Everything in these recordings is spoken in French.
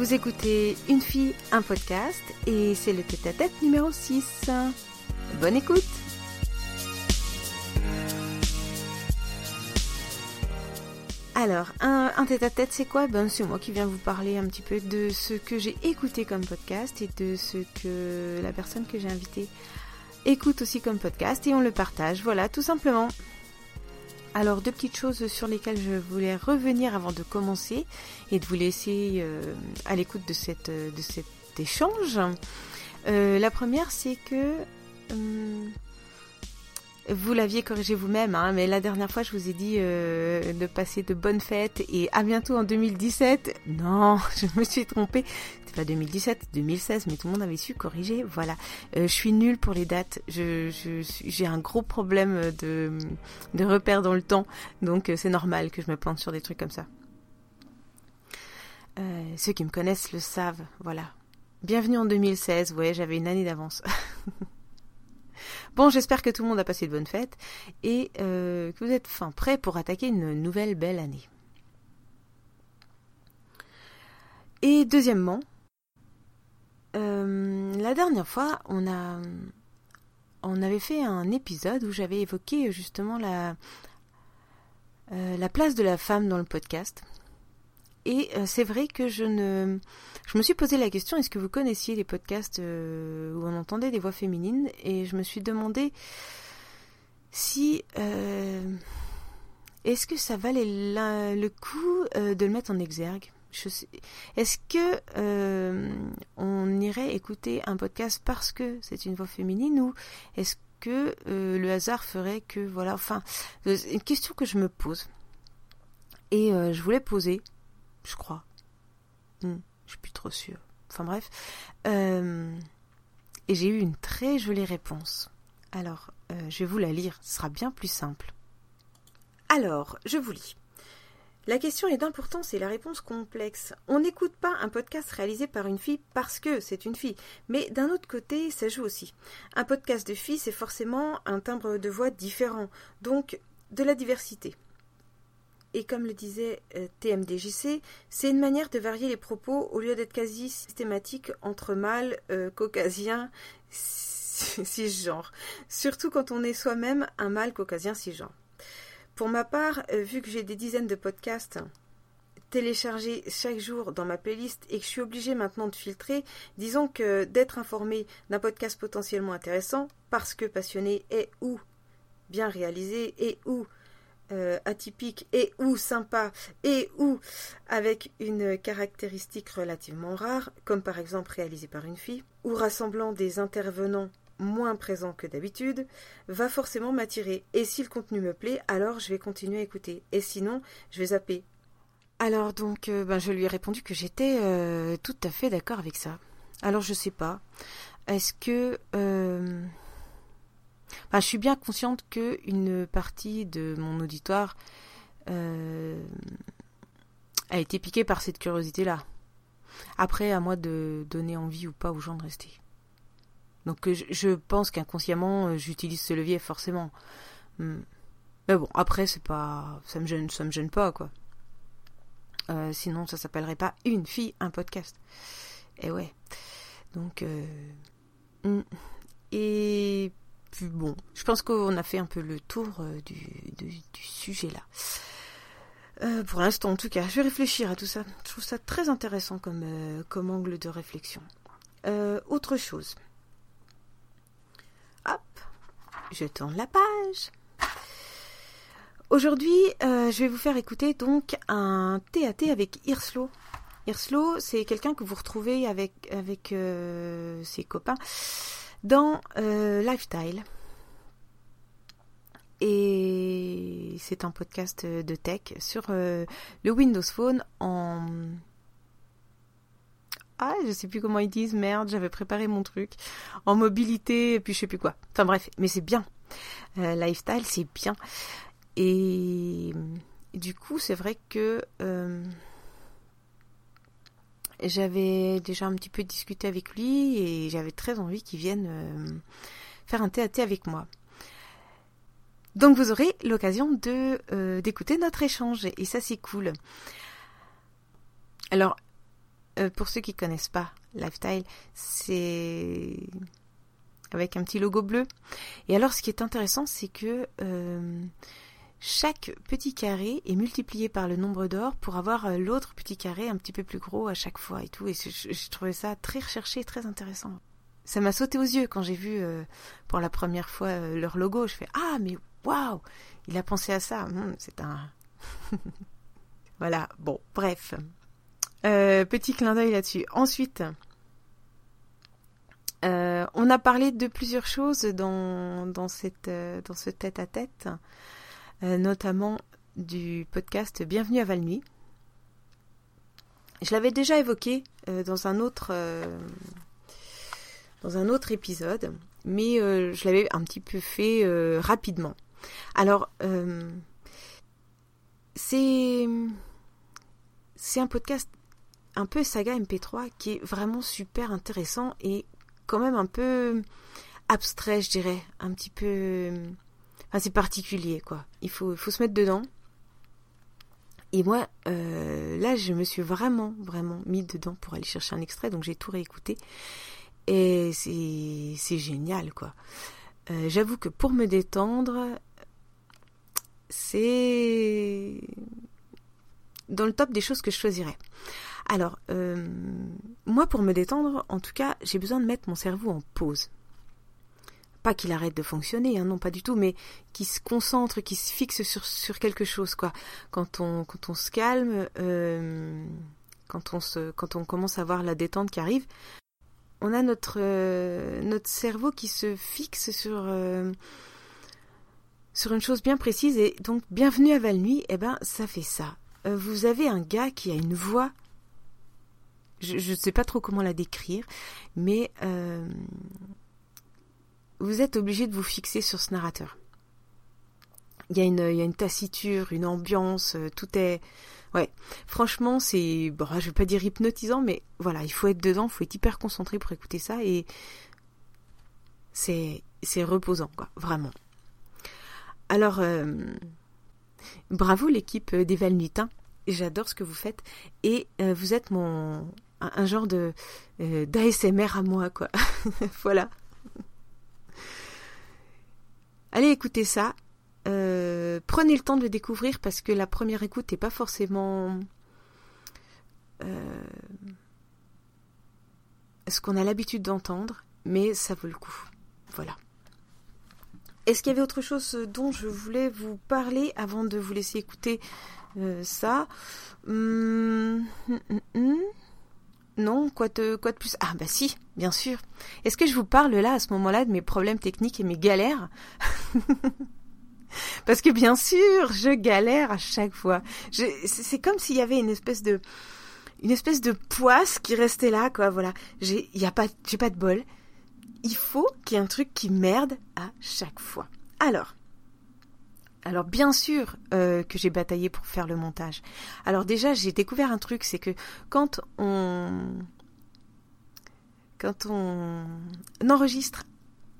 Vous écoutez Une fille, un podcast et c'est le tête-à-tête numéro 6. Bonne écoute Alors, un, tête-à-tête, c'est quoi? Ben, c'est moi qui viens vous parler un petit peu de ce que j'ai écouté comme podcast et de ce que la personne que j'ai invitée écoute aussi comme podcast et on le partage. Voilà, tout simplement. Alors, deux petites choses sur lesquelles je voulais revenir avant de commencer et de vous laisser euh, à l'écoute de, cette, de cet échange. Euh, la première, c'est que hum, vous l'aviez corrigé vous-même, hein, mais la dernière fois, je vous ai dit euh, de passer de bonnes fêtes et à bientôt en 2017. Non, je me suis trompée. C'était pas 2017, 2016, mais tout le monde avait su corriger. Voilà. Euh, je suis nulle pour les dates. J'ai un gros problème de, de dans le temps, donc euh, c'est normal que je me plante sur des trucs comme ça. ceux qui me connaissent le savent. Voilà. Bienvenue en 2016. Ouais, j'avais une année d'avance. Bon, j'espère que tout le monde a passé de bonnes fêtes et euh, que vous êtes fin prêts pour attaquer une nouvelle belle année. Et deuxièmement, euh, la dernière fois, on a, on avait fait un épisode où j'avais évoqué justement la, euh, la place de la femme dans le podcast. Et euh, c'est vrai que je ne. Me suis posé la question est-ce que vous connaissiez les podcasts euh, où on entendait des voix féminines? Et je me suis demandé si. Euh, est-ce que ça valait le coup de le mettre en exergue? Est-ce que on irait écouter un podcast parce que c'est une voix féminine ou est-ce que le hasard ferait que voilà enfin une question que je me pose et je voulais poser je crois. Hmm, je suis plus trop sûre. Enfin bref. Euh, et j'ai eu une très jolie réponse. Alors, euh, je vais vous la lire, ce sera bien plus simple. Alors, je vous lis. La question est d'importance et la réponse complexe. On n'écoute pas un podcast réalisé par une fille parce que c'est une fille, mais d'un autre côté, ça joue aussi. Un podcast de fille, c'est forcément un timbre de voix différent, donc de la diversité. Et comme le disait euh, TMDJC, c'est une manière de varier les propos au lieu d'être quasi systématique entre mâles, euh, caucasiens, cisgenres. Surtout quand on est soi-même un mâle caucasien cisgenre. Pour ma part, euh, vu que j'ai des dizaines de podcasts téléchargés chaque jour dans ma playlist et que je suis obligée maintenant de filtrer, disons que d'être informé d'un podcast potentiellement intéressant, parce que passionné et ou bien réalisé et ou euh, atypique et ou sympa et ou avec une caractéristique relativement rare, comme par exemple réalisé par une fille, ou rassemblant des intervenants moins présents que d'habitude, va forcément m'attirer. Et si le contenu me plaît, alors je vais continuer à écouter. Et sinon, je vais zapper. Alors donc, euh, ben, je lui ai répondu que j'étais euh, tout à fait d'accord avec ça. Alors je sais pas. Est-ce que je suis bien consciente qu'une partie de mon auditoire euh, a été piquée par cette curiosité-là. Après, à moi de donner envie ou pas aux gens de rester. Donc je, pense qu'inconsciemment, euh, j'utilise ce levier forcément. Hmm. Mais bon, après, c'est pas. ça me gêne, ça me gêne pas, quoi. Euh, sinon, ça s'appellerait pas une fille, un podcast. Et ouais. Donc. Hmm. Et bon, je pense qu'on a fait un peu le tour euh, du, sujet là. Euh, pour l'instant, en tout cas, je vais réfléchir à tout ça. Je trouve ça très intéressant comme, euh, angle de réflexion. autre chose. Hop, je tourne la page. Aujourd'hui, je vais vous faire écouter donc un TAT avec Irslo. Irslo, c'est quelqu'un que vous retrouvez avec ses copains dans euh, Lifestyle. Et c'est un podcast de tech sur euh, le Windows Phone en... Ah, je sais plus comment ils disent, merde, j'avais préparé mon truc. En mobilité, et puis je sais plus quoi. Enfin bref, mais c'est bien. Euh, lifestyle, c'est bien. Et du coup, c'est vrai que j'avais déjà un petit peu discuté avec lui et j'avais très envie qu'il vienne euh, faire un thé avec moi. Donc vous aurez l'occasion de euh, d'écouter notre échange et ça c'est cool. Alors pour ceux qui connaissent pas Lifestyle, c'est avec un petit logo bleu. Et alors, ce qui est intéressant, c'est que chaque petit carré est multiplié par le nombre d'or pour avoir l'autre petit carré un petit peu plus gros à chaque fois et tout. Et je, trouvais ça très recherché et très intéressant. Ça m'a sauté aux yeux quand j'ai vu pour la première fois leur logo. Je fais Ah, mais waouh Il a pensé à ça. Hum, c'est un. voilà, bon, bref. Euh, petit clin d'œil là-dessus. Ensuite, euh, on a parlé de plusieurs choses dans, dans, cette, euh, dans ce tête-à-tête, notamment du podcast Bienvenue à Valnuy. Je l'avais déjà évoqué dans un autre dans un autre épisode, mais je l'avais un petit peu fait rapidement. Alors, c'est c'est un podcast un peu saga MP3 qui est vraiment super intéressant et quand même un peu abstrait, je dirais, un petit peu c'est particulier quoi. Il faut faut se mettre dedans. Et moi, euh, là, je me suis vraiment, vraiment mis dedans pour aller chercher un extrait, donc j'ai tout réécouté. Et c'est génial, quoi. Euh, j'avoue que pour me détendre, c'est dans le top des choses que je choisirais. Alors, euh, moi, pour me détendre, en tout cas, j'ai besoin de mettre mon cerveau en pause. Pas qu'il arrête de fonctionner, hein, non, pas du tout, mais qu'il se concentre, qu'il se fixe sur, sur quelque chose, quoi. Quand on, quand on se calme, euh, quand, on se, quand on commence à voir la détente qui arrive, on a notre, euh, notre cerveau qui se fixe sur sur une chose bien précise et donc bienvenue à Valnuy, eh ben ça fait ça. Euh, vous avez un gars qui a une voix, je ne sais pas trop comment la décrire, mais euh, vous êtes obligé de vous fixer sur ce narrateur. Il y, a une, il y a une taciture, une ambiance, euh, tout est... Ouais, franchement, c'est... Bon, je vais pas dire hypnotisant, mais voilà, il faut être dedans, il faut être hyper concentré pour écouter ça, et c'est, reposant, quoi, vraiment. Alors, euh, bravo l'équipe des Valnutins. J'adore ce que vous faites. Et euh, vous êtes mon un, genre de d'ASMR à moi, quoi. voilà. Allez écoutez ça. prenez le temps de le découvrir parce que la première écoute n'est pas forcément ce qu'on a l'habitude d'entendre, mais ça vaut le coup. Voilà. Est-ce qu'il y avait autre chose dont je voulais vous parler avant de vous laisser écouter euh, ça? Hum, hum, hum, Non, quoi de, quoi de plus? Ah bah si, bien sûr. Est-ce que je vous parle là à ce moment-là de mes problèmes techniques et mes galères? Parce que bien sûr, je galère à chaque fois. C'est comme s'il y avait une espèce de une espèce de poisse qui restait là, quoi. Voilà, j'ai y a pas j'ai pas de bol il faut qu'il y ait un truc qui merde à chaque fois. Alors, alors bien sûr euh, que j'ai bataillé pour faire le montage. Alors déjà j'ai découvert un truc, c'est que quand on enregistre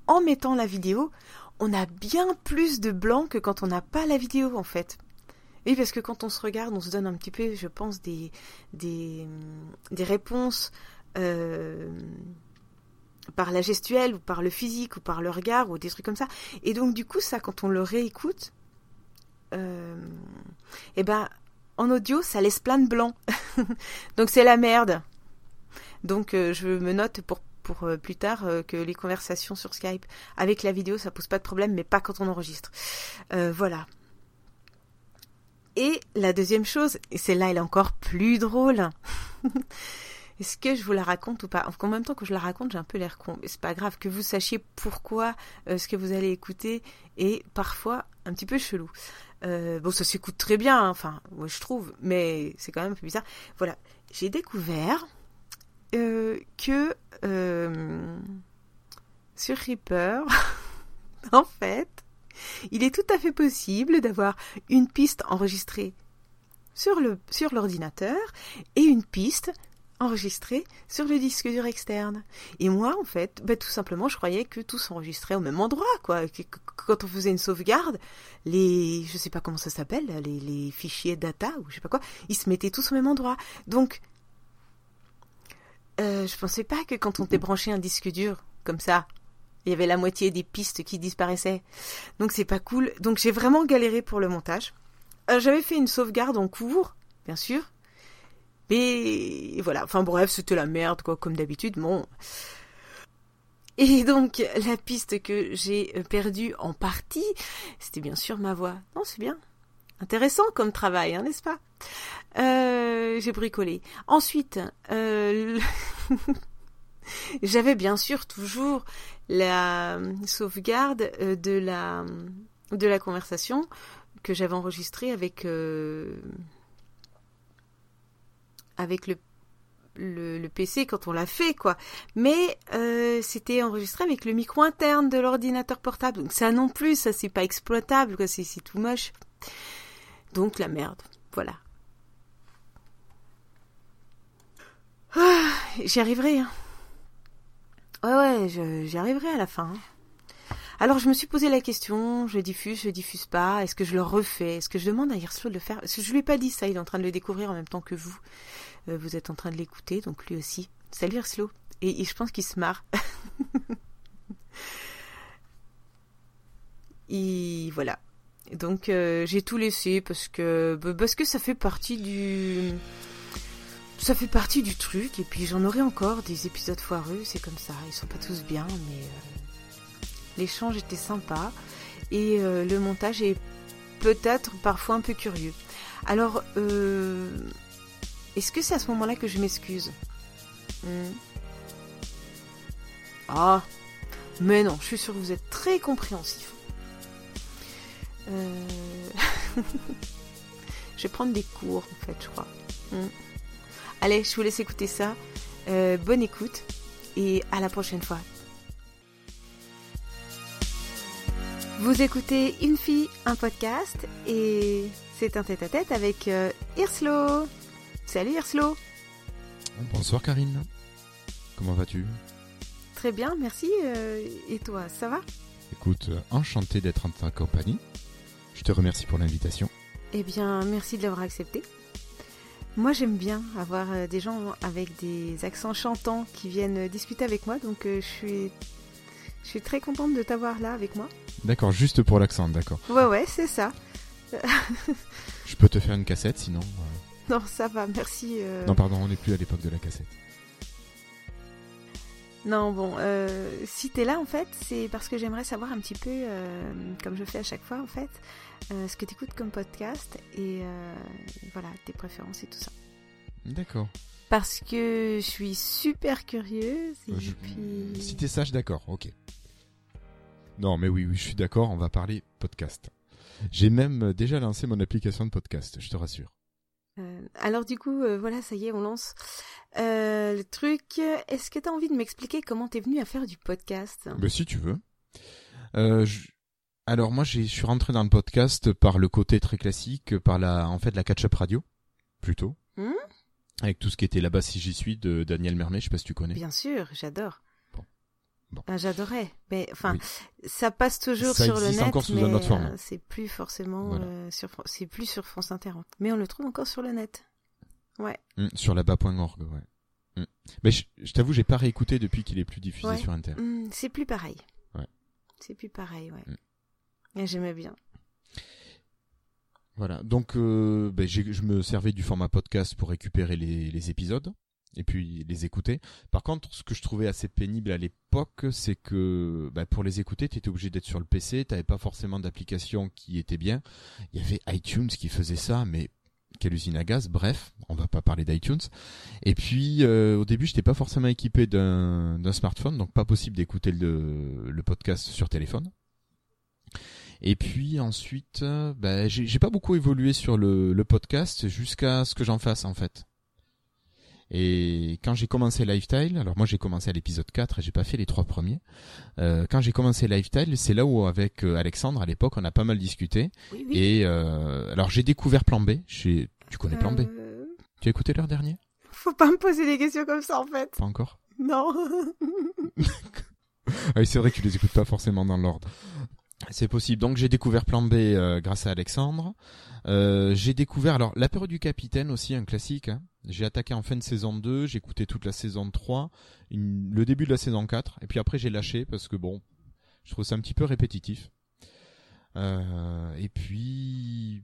en mettant la vidéo, on a bien plus de blanc que quand on n'a pas la vidéo en fait. Oui, parce que quand on se regarde, on se donne un petit peu, je pense, des, des, réponses euh, par la gestuelle ou par le physique ou par le regard ou des trucs comme ça. Et donc du coup ça quand on le réécoute, eh ben en audio ça laisse plein de blanc. donc c'est la merde. Donc euh, je me note pour euh, plus tard que les conversations sur Skype avec la vidéo ça pose pas de problème mais pas quand on enregistre. voilà. Et la deuxième chose, et celle-là elle est encore plus drôle. Est-ce que je vous la raconte ou pas? En même temps que je la raconte, j'ai un peu l'air con. Mais c'est pas grave que vous sachiez pourquoi euh, ce que vous allez écouter est parfois un petit peu chelou. Euh, bon, ça s'écoute très bien, hein, enfin, moi je trouve, mais c'est quand même un peu bizarre. Voilà, j'ai découvert euh, que sur Reaper, en fait, il est tout à fait possible d'avoir une piste enregistrée sur l'ordinateur et une piste enregistré sur le disque dur externe. Et moi, en fait, bah, tout simplement, je croyais que tout s'enregistrait au même endroit, quoi. Quand on faisait une sauvegarde, les, je sais pas comment ça s'appelle, les, fichiers data ou je sais pas quoi, ils se mettaient tous au même endroit. Donc, euh, je pensais pas que quand on débranchait un disque dur comme ça, il y avait la moitié des pistes qui disparaissaient. Donc c'est pas cool. Donc j'ai vraiment galéré pour le montage. Euh, j'avais fait une sauvegarde en cours, bien sûr. Mais voilà, enfin bref, c'était la merde, quoi, comme d'habitude. Bon. Et donc, la piste que j'ai euh, perdue en partie, c'était bien sûr ma voix. Non, c'est bien. Intéressant comme travail, hein, n'est-ce pas? Euh, J'ai bricolé. Ensuite, euh, j'avais bien sûr toujours la sauvegarde de la, de la conversation que j'avais enregistrée avec, avec le PC quand on l'a fait, quoi. Mais euh, c'était enregistré avec le micro interne de l'ordinateur portable. Donc ça non plus, ça c'est pas exploitable, quoi. C'est tout moche. Donc la merde. Voilà. Ah, j'y arriverai. Hein. Ouais, ouais, j'y arriverai à la fin. Hein. Alors je me suis posé la question, je diffuse, je diffuse pas, est-ce que je le refais, est-ce que je demande à Hirslo de le faire? Parce que je lui ai pas dit ça, il est en train de le découvrir en même temps que vous. Euh, vous êtes en train de l'écouter, donc lui aussi. Salut Hirslo. Et, je pense qu'il se marre. et voilà. Donc euh, j'ai tout laissé parce que parce que ça fait partie du ça fait partie du truc et puis j'en aurai encore des épisodes foireux, c'est comme ça, ils sont pas tous bien mais euh, l'échange était sympa et le montage est peut-être parfois un peu curieux. Alors, euh, est-ce que c'est à ce moment-là que je m'excuse hmm. Ah, mais non, je suis sûre que vous êtes très compréhensif. Euh, je vais prendre des cours en fait, je crois. Hmm. Allez, je vous laisse écouter ça. bonne écoute et à la prochaine fois. Vous écoutez Une fille, un podcast et c'est un tête-à-tête avec euh. Salut Irslo. Bonsoir Karine. Comment vas-tu? Très bien, merci. Euh, et toi, ça va? Écoute, euh, enchanté d'être en ta compagnie. Je te remercie pour l'invitation. Eh bien, merci de l'avoir accepté. Moi, j'aime bien avoir des gens avec des accents chantants qui viennent discuter avec moi, donc je suis je suis très contente de t'avoir là avec moi. D'accord, juste pour l'accent, d'accord. Ouais, ouais, c'est ça. je peux te faire une cassette sinon Non, ça va, merci. Euh. Non, pardon, on n'est plus à l'époque de la cassette. Non, bon, euh, si t'es là en fait, c'est parce que j'aimerais savoir un petit peu, euh, comme je fais à chaque fois en fait, ce que t'écoutes comme podcast et voilà, tes préférences et tout ça. D'accord. Parce que je suis super curieuse et puis... Si t'es sage, d'accord, ok. Non, mais oui, oui, je suis d'accord, on va parler podcast. J'ai même déjà lancé mon application de podcast, je te rassure. Euh, alors du coup, euh, voilà, ça y est, on lance le truc. Est-ce que tu as envie de m'expliquer comment t'es venu à faire du podcast? Bah, Si tu veux. Alors moi, je suis rentré dans le podcast par le côté très classique, par la, en fait, la catch-up radio, plutôt. Hmm? Avec tout ce qui était là-bas si j'y suis de Daniel Mermet, je sais pas si tu connais. Bien sûr, j'adore. Ah, j'adorais, mais enfin, ça passe toujours sur le net, encore sous mais autre forme. Euh, c'est plus forcément euh, sur, c'est plus sur France Inter, mais on le trouve encore sur le net. Ouais. Mmh, sur là-bas.org, ouais. Mmh. Mais je, t'avoue, j'ai pas réécouté depuis qu'il est plus diffusé sur Inter. Mmh, c'est plus pareil. Ouais. C'est plus pareil, ouais. J'aimais bien. Voilà, donc euh, ben, je me servais du format podcast pour récupérer les, les épisodes et puis les écouter. Par contre, ce que je trouvais assez pénible à l'époque, c'est que bah, pour les écouter, tu étais obligé d'être sur le PC, tu pas forcément d'application qui était bien. Il y avait iTunes qui faisait ça, mais quelle usine à gaz, bref, on va pas parler d'iTunes. Et puis euh, au début, j'étais pas forcément équipé d'un smartphone, donc pas possible d'écouter le, le podcast sur téléphone. Et puis ensuite, bah, j'ai pas beaucoup évolué sur le, le podcast jusqu'à ce que j'en fasse en fait. Et quand j'ai commencé Lifestyle, alors moi j'ai commencé à l'épisode 4 et j'ai pas fait les trois premiers. Euh, quand j'ai commencé Lifestyle, c'est là où avec euh, Alexandre à l'époque on a pas mal discuté. Et euh, alors j'ai découvert Plan B. Tu connais Plan B? Euh. Tu as écouté l'heure dernier Faut pas me poser des questions comme ça en fait. Pas encore? Non. oui, c'est vrai que tu les écoutes pas forcément dans l'ordre. C'est possible. Donc j'ai découvert Plan B grâce à Alexandre. j'ai découvert alors l'apéro du capitaine aussi un classique. Hein J'ai attaqué en fin de saison 2, j'ai écouté toute la saison 3, le début de la saison 4, et puis après j'ai lâché parce que bon, je trouve ça un petit peu répétitif. Euh, et puis,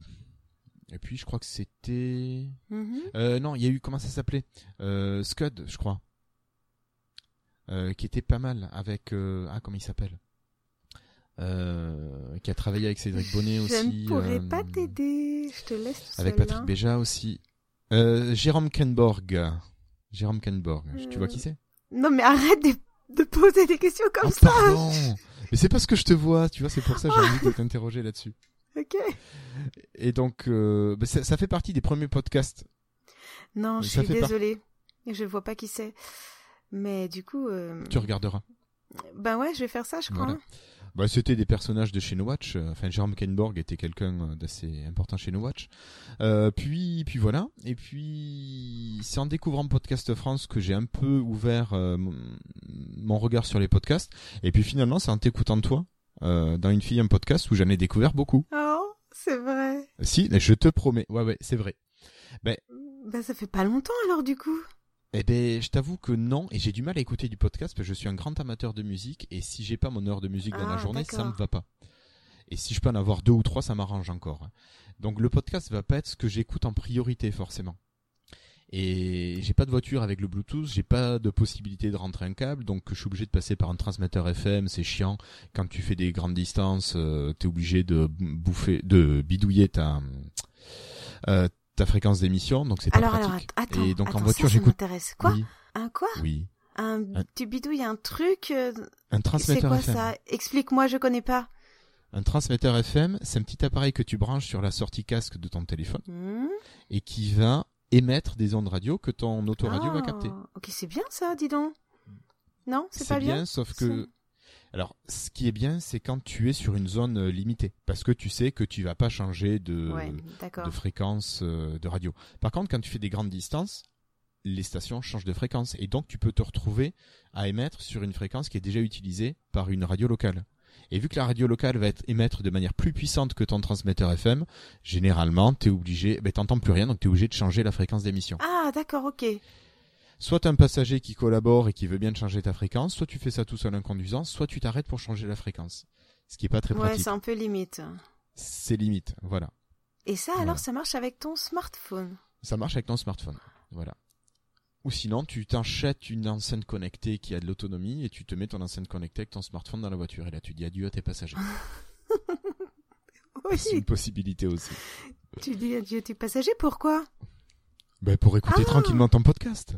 et puis je crois que c'était, Mhm. euh, non, il y a eu comment ça s'appelait, euh, Scud, je crois, qui était pas mal avec, ah comment il s'appelle, qui a travaillé avec Cédric Bonnet aussi. Je ne pourrais pas t'aider. Je te laisse tout Avec seul, Patrick là. Béja aussi. Euh, Jérôme Kenborg. Jérôme Kenborg. Tu vois qui c'est? Non, mais arrête de, de poser des questions comme Oh, ça. pardon Mais c'est parce que je te vois, tu vois, c'est pour ça que j'ai envie de t'interroger là-dessus. Ok. Et donc, euh, bah, ça, ça fait partie des premiers podcasts. Non, je Ça suis fait par- désolée. Je vois pas qui c'est. Mais du coup, euh, Tu regarderas. ben ouais, je vais faire ça, je crois. Voilà. Bah, c'était des personnages de chez No Watch. Euh, Enfin, Jérôme Kenborg était quelqu'un euh, d'assez important chez No Watch. Euh, puis, puis voilà. Et puis, c'est en découvrant Podcast France que j'ai un peu ouvert euh, mon, regard sur les podcasts. Et puis finalement, c'est en t'écoutant toi, euh, dans une fille un podcast où j'en ai découvert beaucoup. Oh, c'est vrai. Si, je te promets. Ouais, ouais, c'est vrai. Ben ça fait pas longtemps alors du coup. Eh ben, je t'avoue que non, et j'ai du mal à écouter du podcast parce que je suis un grand amateur de musique, et si j'ai pas mon heure de musique dans la Ah, journée, ça me va pas. Et si je peux en avoir deux ou trois, ça m'arrange encore. hein. Donc le podcast va pas être ce que j'écoute en priorité forcément. Et j'ai pas de voiture avec le Bluetooth, j'ai pas de possibilité de rentrer un câble, donc je suis obligé de passer par un transmetteur FM, c'est chiant. Quand tu fais des grandes distances, euh, t'es obligé de bouffer, de bidouiller ta euh, ta fréquence d'émission, donc c'est pas Alors alors pratique. attends. et donc attends, en voiture, j'écoute. Quoi Oui, Un quoi oui. Un Un- tu bidouilles un truc euh, Un C'est transmetteur quoi FM. ça Explique-moi, je connais pas. Un transmetteur FM, c'est un petit appareil que tu branches sur la sortie casque de ton téléphone Hmm et qui va émettre des ondes radio que ton autoradio va Ah, capter. Ok, c'est bien ça, dis donc. Non, c'est pas bien. sauf que alors ce qui est bien, c'est quand tu es sur une zone euh, limitée parce que tu sais que tu vas pas changer de Ouais, d'accord. de fréquence euh, de radio. Par contre, quand tu fais des grandes distances, les stations changent de fréquence et donc tu peux te retrouver à émettre sur une fréquence qui est déjà utilisée par une radio locale. Et vu que la radio locale va être émettre de manière plus puissante que ton transmetteur FM, généralement, t'es obligé, ben t'entends plus rien, donc t'es obligé de changer la fréquence d'émission. Ah, d'accord, ok. Soit un passager qui collabore et qui veut bien te changer ta fréquence, soit tu fais ça tout seul en conduisant, soit tu t'arrêtes pour changer la fréquence. Ce qui est pas très Ouais, pratique. c'est un peu limite. C'est limite, voilà. Et ça, Voilà. alors, ça marche avec ton smartphone. Ça marche avec ton smartphone. Voilà. Ou sinon, tu t'achètes une enceinte connectée qui a de l'autonomie et tu te mets ton enceinte connectée avec ton smartphone dans la voiture. Et là, tu dis adieu à tes passagers. C'est une possibilité aussi. tu dis adieu tes passagers, pourquoi? Ben, pour écouter Ah. tranquillement ton podcast.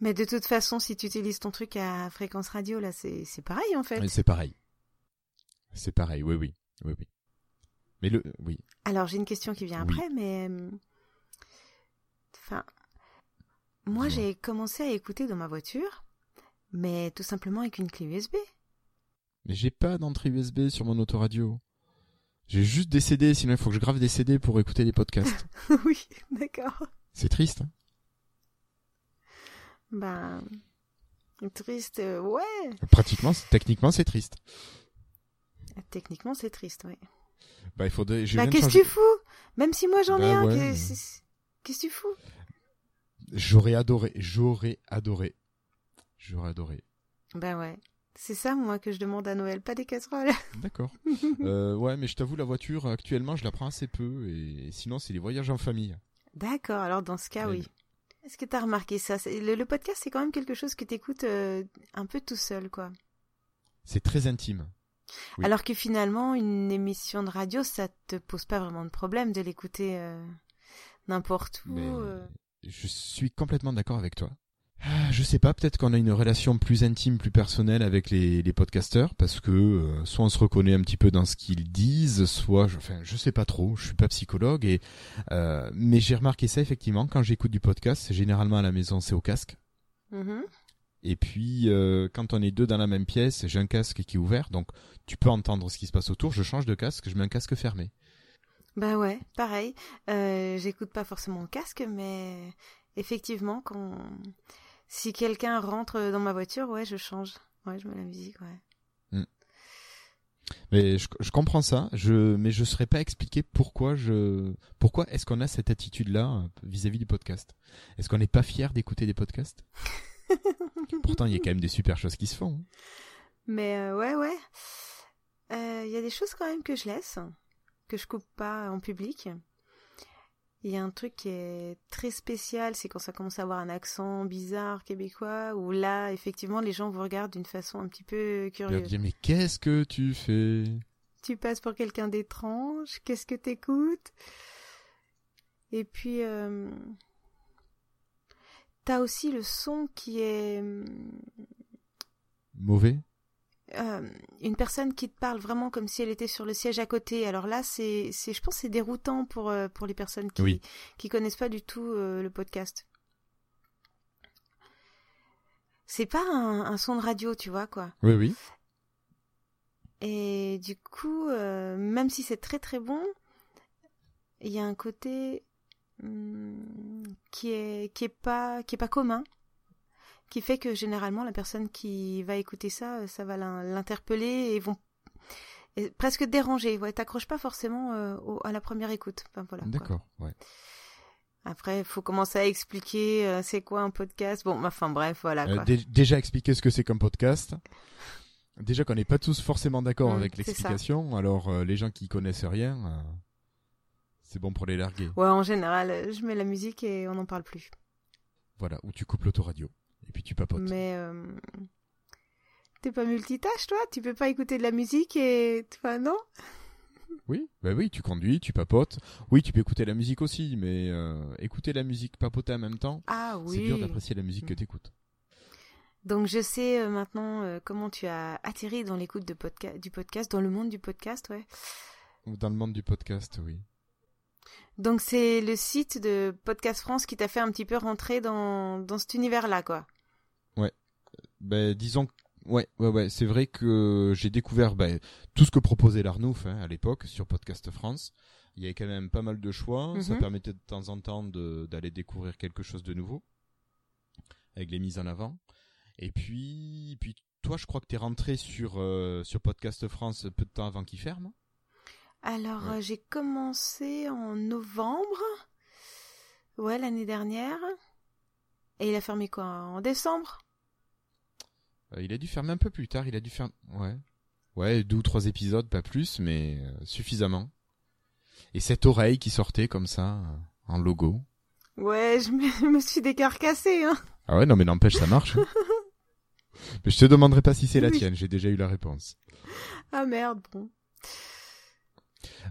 Mais de toute façon, si tu utilises ton truc à fréquence radio, là, c'est pareil, en fait. C'est pareil. C'est pareil, oui, oui. Oui, oui. Mais le, oui. Alors, j'ai une question qui vient Oui. après, mais... euh, Enfin... Moi, j'ai commencé à écouter dans ma voiture, mais tout simplement avec une clé USB. Mais j'ai pas d'entrée USB sur mon autoradio. J'ai juste des CD, sinon il faut que je grave des CD pour écouter les podcasts. oui, d'accord. C'est triste, hein Ben... Triste, euh, ouais. Pratiquement, techniquement, c'est triste. Techniquement, c'est triste, ouais. Bah, il faudrait, Bah, qu'est-ce que changer- tu fous? Même si moi, j'en ai Bah un, ouais, qu'est-ce que tu fous? J'aurais adoré, j'aurais adoré. J'aurais adoré. Ben ouais. C'est ça, moi, que je demande à Noël, pas des casseroles. D'accord. euh, ouais, mais je t'avoue, la voiture, actuellement, je la prends assez peu. Et sinon, c'est les voyages en famille. D'accord, alors dans ce cas, oui. Est-ce que t'as remarqué ça? Le, le podcast, c'est quand même quelque chose que t'écoutes euh, un peu tout seul, quoi. C'est très intime. Oui. Alors que finalement, une émission de radio, ça te pose pas vraiment de problème de l'écouter euh, n'importe où. Mais euh. je suis complètement d'accord avec toi. Ah, Je sais pas, peut-être qu'on a une relation plus intime, plus personnelle avec les, les podcasteurs, parce que euh, soit on se reconnaît un petit peu dans ce qu'ils disent, soit, je, enfin, je sais pas trop, je suis pas psychologue, et euh, mais j'ai remarqué ça effectivement quand j'écoute du podcast, généralement à la maison, c'est au casque. Mhm. Et puis, euh, quand on est deux dans la même pièce, j'ai un casque qui est ouvert, donc tu peux entendre ce qui se passe autour. Je change de casque, je mets un casque fermé. Bah ouais, pareil. J'écoute pas forcément le casque, mais effectivement, quand si quelqu'un rentre dans ma voiture, ouais, je change. Ouais, je mets la musique, ouais. Mais je, je comprends ça, je, mais je ne saurais pas expliquer pourquoi je, pourquoi est-ce qu'on a cette attitude-là euh, vis-à-vis du podcast? Est-ce qu'on n'est pas fier d'écouter des podcasts? Pourtant, il y a quand même des super choses qui se font. hein. Mais euh, ouais, ouais. Euh, Il y a des choses quand même que je laisse, que je coupe pas en public. Il y a un truc qui est très spécial, c'est quand ça commence à avoir un accent bizarre québécois, où là, effectivement, les gens vous regardent d'une façon un petit peu curieuse. mais qu'est-ce que tu fais? Tu passes pour quelqu'un d'étrange, qu'est-ce que t'écoutes? Et puis, euh, t'as aussi le son qui est Mauvais? Euh, une personne qui te parle vraiment comme si elle était sur le siège à côté. Alors là, c'est, c'est, je pense, que c'est déroutant pour euh, pour les personnes qui Oui. qui connaissent pas du tout euh, le podcast. C'est pas un, un son de radio, tu vois quoi. Oui, oui. Et du coup, euh, même si c'est très très bon, il y a un côté hum, qui est qui est pas qui est pas commun, qui fait que généralement la personne qui va écouter ça, ça va l'in- l'interpeller et vont et presque déranger. Ouais, t'accroches pas forcément euh, au- à la première écoute. Enfin, voilà. quoi. D'accord, ouais. Après, il faut commencer à expliquer euh, c'est quoi un podcast. Bon, enfin bref, voilà Euh, quoi. déjà expliquer ce que c'est comme podcast. Déjà qu'on n'est pas tous forcément d'accord Mm, avec l'explication, alors euh, les gens qui connaissent rien, euh, c'est bon pour les larguer. Ouais, en général, euh, je mets la musique et on n'en parle plus. Voilà, ou tu coupes l'autoradio et puis tu papotes. Mais euh, t'es pas multitâche, toi? Tu peux pas écouter de la musique et. Enfin, non? Oui, bah oui, tu conduis, tu papotes. Oui, tu peux écouter la musique aussi, mais euh, écouter la musique, papoter en même temps, Ah oui. c'est dur d'apprécier la musique que Mm. t'écoutes. Donc je sais euh, maintenant euh, comment tu as atterri dans l'écoute de podca- du podcast, dans le monde du podcast, ouais. Ou Dans le monde du podcast, oui. Donc c'est le site de Podcast France qui t'a fait un petit peu rentrer dans, dans cet univers-là, quoi. Ben, disons, ouais, ouais, ouais, c'est vrai que j'ai découvert ben, tout ce que proposait l'Arnouf hein, à l'époque sur Podcast France. Il y avait quand même pas mal de choix. Ça Mhm. permettait de temps en temps d'aller découvrir quelque chose de nouveau avec les mises en avant. Et puis, puis toi, je crois que t'es rentré sur euh, sur Podcast France peu de temps avant qu'il ferme. Alors Ouais. euh, j'ai commencé en novembre, ouais, l'année dernière. Et il a fermé quoi? En décembre? Il a dû fermer un peu plus tard. Il a dû faire, ouais, ouais, deux ou trois épisodes, pas plus, mais euh, suffisamment. Et cette oreille qui sortait comme ça euh, en logo. Ouais, je me, je me suis décarcassée, hein. Ah ouais, non, mais n'empêche, ça marche. mais je te demanderai pas si c'est la Oui. tienne, j'ai déjà eu la réponse. Ah merde, bon.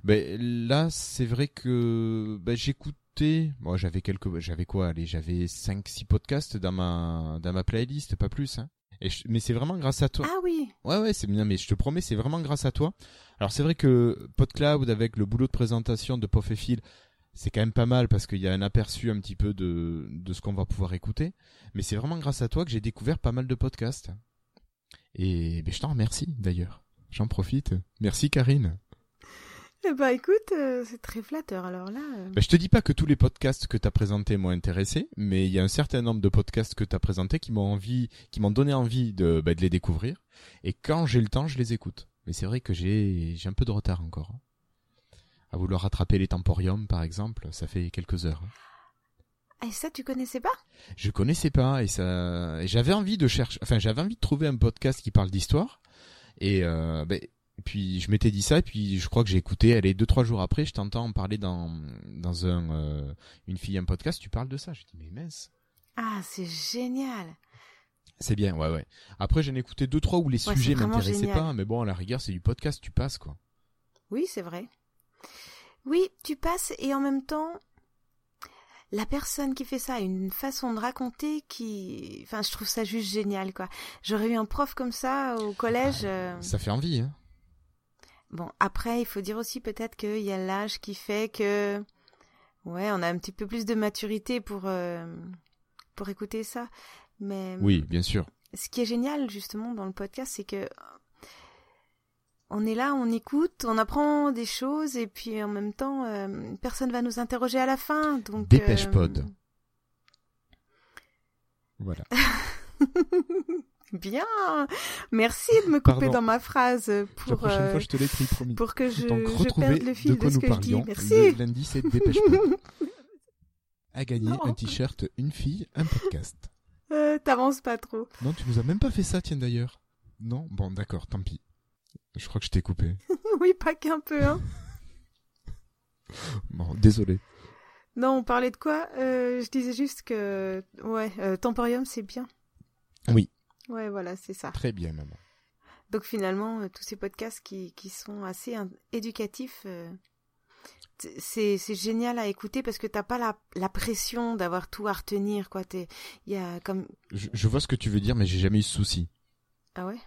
Ben, là, c'est vrai que ben, j'écoutais. Moi, j'avais quelques. J'avais quoi Allez, j'avais 5-6 podcasts dans ma, dans ma playlist, pas plus. Hein. Et je- Mais c'est vraiment grâce à toi. Ah oui, Ouais, ouais, c'est bien, mais je te promets, c'est vraiment grâce à toi. Alors, c'est vrai que PodCloud, avec le boulot de présentation de Pof et Phil, c'est quand même pas mal parce qu'il y a un aperçu un petit peu de, de ce qu'on va pouvoir écouter. Mais c'est vraiment grâce à toi que j'ai découvert pas mal de podcasts. Et ben, je t'en remercie, d'ailleurs. J'en profite. Merci, Karine. Bah écoute, euh, c'est très flatteur alors là. euh. Je te dis pas que tous les podcasts que tu as présentés m'ont intéressé, mais il y a un certain nombre de podcasts que tu as présentés qui m'ont envie, qui m'ont donné envie de, ben, de les découvrir. Et quand j'ai le temps, je les écoute. Mais c'est vrai que j'ai, j'ai un peu de retard encore. hein. À vouloir rattraper les Temporium, par exemple, ça fait quelques heures. hein. Ah, et ça tu connaissais pas? Je connaissais pas et ça, et j'avais envie de chercher, enfin, j'avais envie de trouver un podcast qui parle d'histoire. Et, euh, ben, et puis je m'étais dit ça, et puis je crois que j'ai écouté. Allez, deux trois jours après, je t'entends en parler dans dans un euh, une fille un podcast. Tu parles de ça. Je dis mais mince, Ah, c'est génial. c'est bien, ouais ouais. Après j'en ai écouté deux trois où les Ouais, sujets m'intéressaient pas, mais bon à la rigueur c'est du podcast, tu passes quoi. Oui, c'est vrai. Oui, tu passes et en même temps, la personne qui fait ça a une façon de raconter qui, enfin, je trouve ça juste génial quoi. J'aurais eu un prof comme ça au collège. euh, Ça fait envie. Hein. Bon, après, il faut dire aussi peut-être qu'il y a l'âge qui fait que, ouais, on a un petit peu plus de maturité pour euh, pour écouter ça. Mais Oui, bien sûr. ce qui est génial justement dans le podcast, c'est que on est là, on écoute, on apprend des choses et puis en même temps, euh, personne va nous interroger à la fin. Donc Dépêche euh, pod. Voilà. Bien. Merci de me couper Pardon. dans ma phrase La pour, prochaine euh, fois, je te l'écris, promis. pour que je, Donc, je perde le de fil quoi de ce que je dis. Merci. Le lundi, c'est Dépêche-toi. À gagner un t-shirt, une fille, un podcast. Euh, T'avances pas trop. Non, tu nous as même pas fait ça, tiens d'ailleurs. Non? Bon, d'accord, tant pis. Je crois que je t'ai coupé. oui, pas qu'un peu. Hein. Bon, désolé. Non, on parlait de quoi? Euh, Je disais juste que ouais, euh, Temporium c'est bien. Oui. Ouais, voilà, c'est ça. Très bien, maman. Donc finalement, euh, tous ces podcasts qui, qui sont assez éducatifs, euh, c'est c'est génial à écouter parce que t'as pas la, la pression d'avoir tout à retenir, quoi. T'es- Il y a comme Je, je vois ce que tu veux dire, mais j'ai jamais eu ce souci. ah ouais?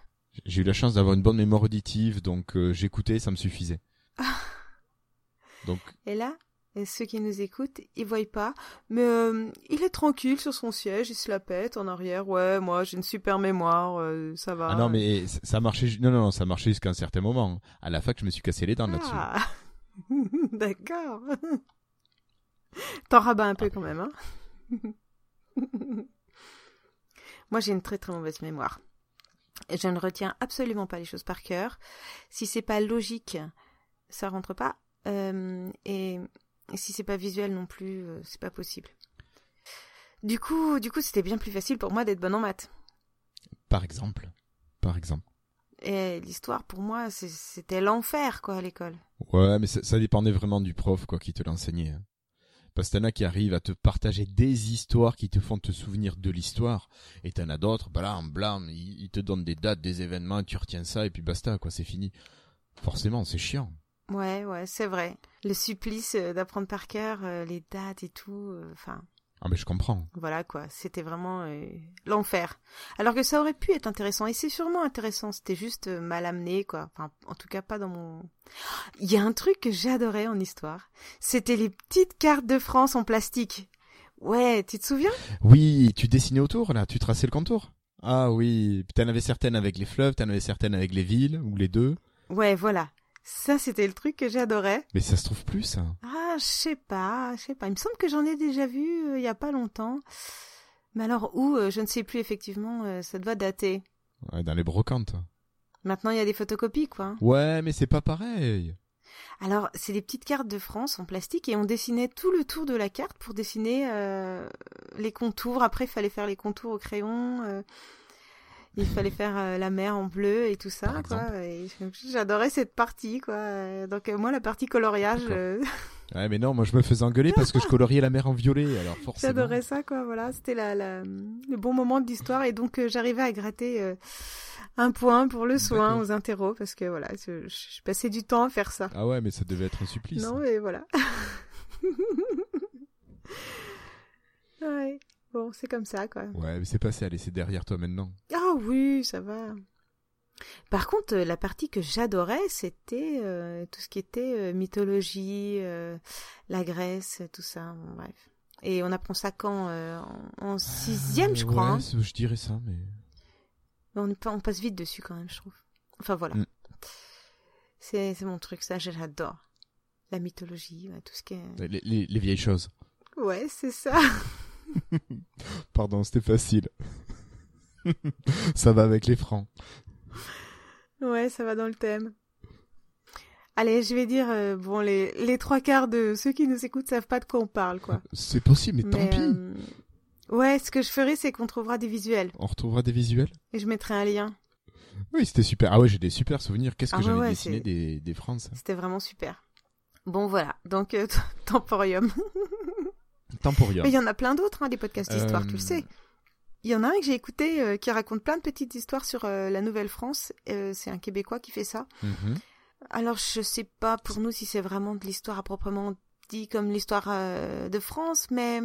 J'ai eu la chance d'avoir une bonne mémoire auditive, donc euh, j'écoutais, ça me suffisait. Donc, Et là, et ceux qui nous écoutent, ils voient pas, mais euh, il est tranquille sur son siège, il se la pète en arrière. Ouais, moi j'ai une super mémoire, euh, ça va. ah non, mais ça ça marchait. Non, non, non, ça marchait jusqu'à un certain moment. À la fac, je me suis cassé les dents là-dessus. Ah. D'accord. T'en rabats un peu quand même, hein Moi, j'ai une très très mauvaise mémoire. Et je ne retiens absolument pas les choses par cœur. Si c'est pas logique, ça rentre pas. Euh, et, et si c'est pas visuel non plus, euh, c'est pas possible. Du coup, du coup, c'était bien plus facile pour moi d'être bonne en maths. Par exemple. Par exemple. Et l'histoire, pour moi, c'était l'enfer, quoi, à l'école. Ouais, mais ça, ça dépendait vraiment du prof, quoi, qui te l'enseignait. hein. Parce que t'en as qui arrivent à te partager des histoires qui te font te souvenir de l'histoire, et t'en as d'autres, blam, blam, ils, ils te donnent des dates, des événements, tu retiens ça, et puis basta, quoi, c'est fini. Forcément, c'est chiant. Ouais, ouais, c'est vrai. Le supplice euh, d'apprendre par cœur euh, les dates et tout, euh, enfin, Ah, mais je comprends. voilà quoi, c'était vraiment l'enfer. Alors que ça aurait pu être intéressant, et c'est sûrement intéressant, c'était juste mal amené, quoi. Enfin, en tout cas, pas dans mon... Il y a un truc que j'adorais en histoire, c'était les petites cartes de France en plastique. Ouais, tu te souviens? Oui, tu dessinais autour, là, tu traçais le contour. Ah oui, t'en avais certaines avec les fleuves, t'en avais certaines avec les villes, ou les deux. Ouais, voilà. Ça, c'était le truc que j'adorais. Mais ça se trouve plus, ça. Ah, je sais pas, je sais pas. Il me semble que j'en ai déjà vu euh, il y a pas longtemps. Mais alors où euh, Je ne sais plus effectivement. euh, ça doit dater. Ouais, dans les brocantes. Maintenant, il y a des photocopies, quoi. Ouais, mais c'est pas pareil. Alors, c'est des petites cartes de France en plastique et on dessinait tout le tour de la carte pour dessiner les contours. Après, il fallait faire les contours au crayon. Il fallait faire euh, la mer en bleu et tout ça, quoi. j'adorais cette partie, quoi. Donc euh, moi, la partie coloriage, euh, Ouais, mais non, moi je me faisais engueuler parce que je coloriais la mer en violet, alors forcément. J'adorais ça, quoi. Voilà, c'était la, la- le bon moment de l'histoire et donc euh, j'arrivais à gratter euh, un point pour le soin aux interros parce que voilà, je, je passais du temps à faire ça. Ah ouais, mais ça devait être un supplice. Non, mais voilà. ouais. Bon, c'est comme ça, quoi. Ouais, mais c'est passé, allez, c'est derrière toi maintenant. Ah oui, ça va. Par contre, euh, la partie que j'adorais, c'était euh, tout ce qui était euh, mythologie, euh, la Grèce, tout ça. Bon, bref. Et on apprend ça quand en, sixième, je crois. Ouais, hein. je dirais ça, mais. On, passe vite dessus quand même, je trouve. Enfin voilà. Mm. C'est c'est mon truc, ça j'adore. La mythologie, ouais, tout ce qui est... Les, les- les vieilles choses. Ouais, c'est ça. Pardon, c'était facile. ça va avec les francs. Ouais, ça va dans le thème. Allez, je vais dire, euh, bon, les, les trois quarts de ceux qui nous écoutent savent pas de quoi on parle, quoi. C'est possible, mais, tant pis. euh, Ouais, ce que je ferai, c'est qu'on trouvera des visuels. On retrouvera des visuels? Et je mettrai un lien. Oui, c'était super. Ah ouais, j'ai des super souvenirs. Qu'est-ce que Ah ouais, j'avais ouais, dessiné des, des C'était vraiment super. Bon, voilà. Donc, euh, Temporium. Temporium. Mais il y en a plein d'autres, hein, des podcasts d'histoire, tu le Euh, sais. Il y en a un que j'ai écouté euh, qui raconte plein de petites histoires sur euh, la Nouvelle-France. Euh, c'est un Québécois qui fait ça. Mhm. Alors, je sais pas pour nous si c'est vraiment de l'histoire à proprement dit comme l'histoire de France, mais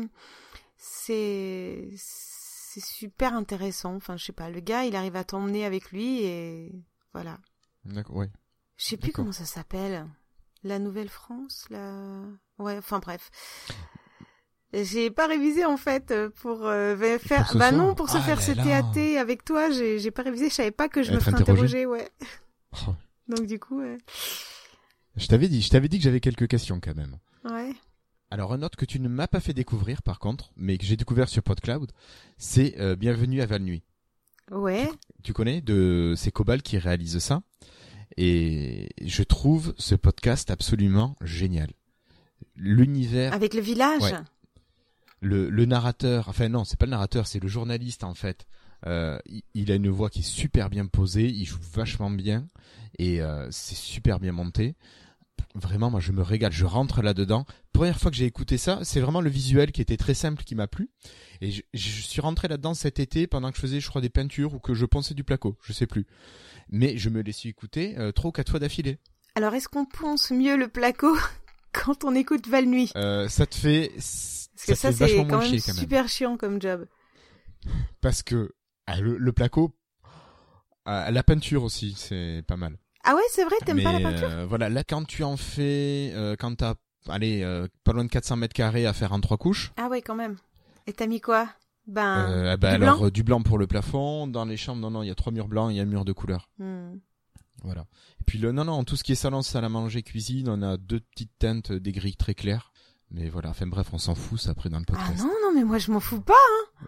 c'est c'est super intéressant. Enfin, je sais pas. Le gars, il arrive à t'emmener avec lui et voilà. D'accord, ouais. Je sais plus comment ça s'appelle. La Nouvelle-France, la... Ouais, enfin bref. J'ai pas révisé en fait euh, pour euh, faire. bah soir non, pour se Ah faire ce. TAT avec toi, j'ai pas révisé. Je savais pas que je me Être ferais interrogé. interroger, ouais. Oh, Donc du coup, ouais. Je t'avais dit, je t'avais dit que j'avais quelques questions quand même. ouais. Alors un autre que tu ne m'as pas fait découvrir par contre, mais que j'ai découvert sur PodCloud, c'est euh, Bienvenue à Val-Nuit. Ouais. Tu connais de c'est Cobal qui réalise ça et je trouve ce podcast absolument génial. L'univers Avec le village. Ouais. Le, le narrateur, enfin non, c'est pas le narrateur, c'est le journaliste en fait. Euh, il, il a une voix qui est super bien posée, il joue vachement bien et euh, c'est super bien monté. Vraiment, moi je me régale, je rentre là-dedans. Première fois que j'ai écouté ça, c'est vraiment le visuel qui était très simple qui m'a plu. Et je, je suis rentré là-dedans cet été pendant que je faisais, je crois, des peintures ou que je ponçais du placo, je sais plus. Mais je me laissais écouter euh, trois ou quatre fois d'affilée. Alors, est-ce qu'on ponce mieux le placo quand on écoute Val Nuit Euh, ça te fait, Parce que ça, c'est quand même chier quand même. super chiant comme job. Parce que ah, le, le placo, ah, la peinture aussi, c'est pas mal. Ah ouais, c'est vrai, t'aimes pas la peinture? euh, Voilà, là quand tu en fais, euh, quand t'as, allez, euh, pas loin de 400 mètres carrés à faire en trois couches. Ah ouais, quand même. Et t'as mis quoi? Ben, bah du alors blanc? du blanc pour le plafond. Dans les chambres, non non, il y a trois murs blancs, il y a un mur de couleur. hmm. Voilà. Et puis le, non non, tout ce qui est salon, salle à manger, cuisine, on a deux petites teintes, des grilles très claires. Mais voilà, enfin bref, on s'en fout, ça après dans le Ah podcast. non, non, mais moi je m'en fous pas.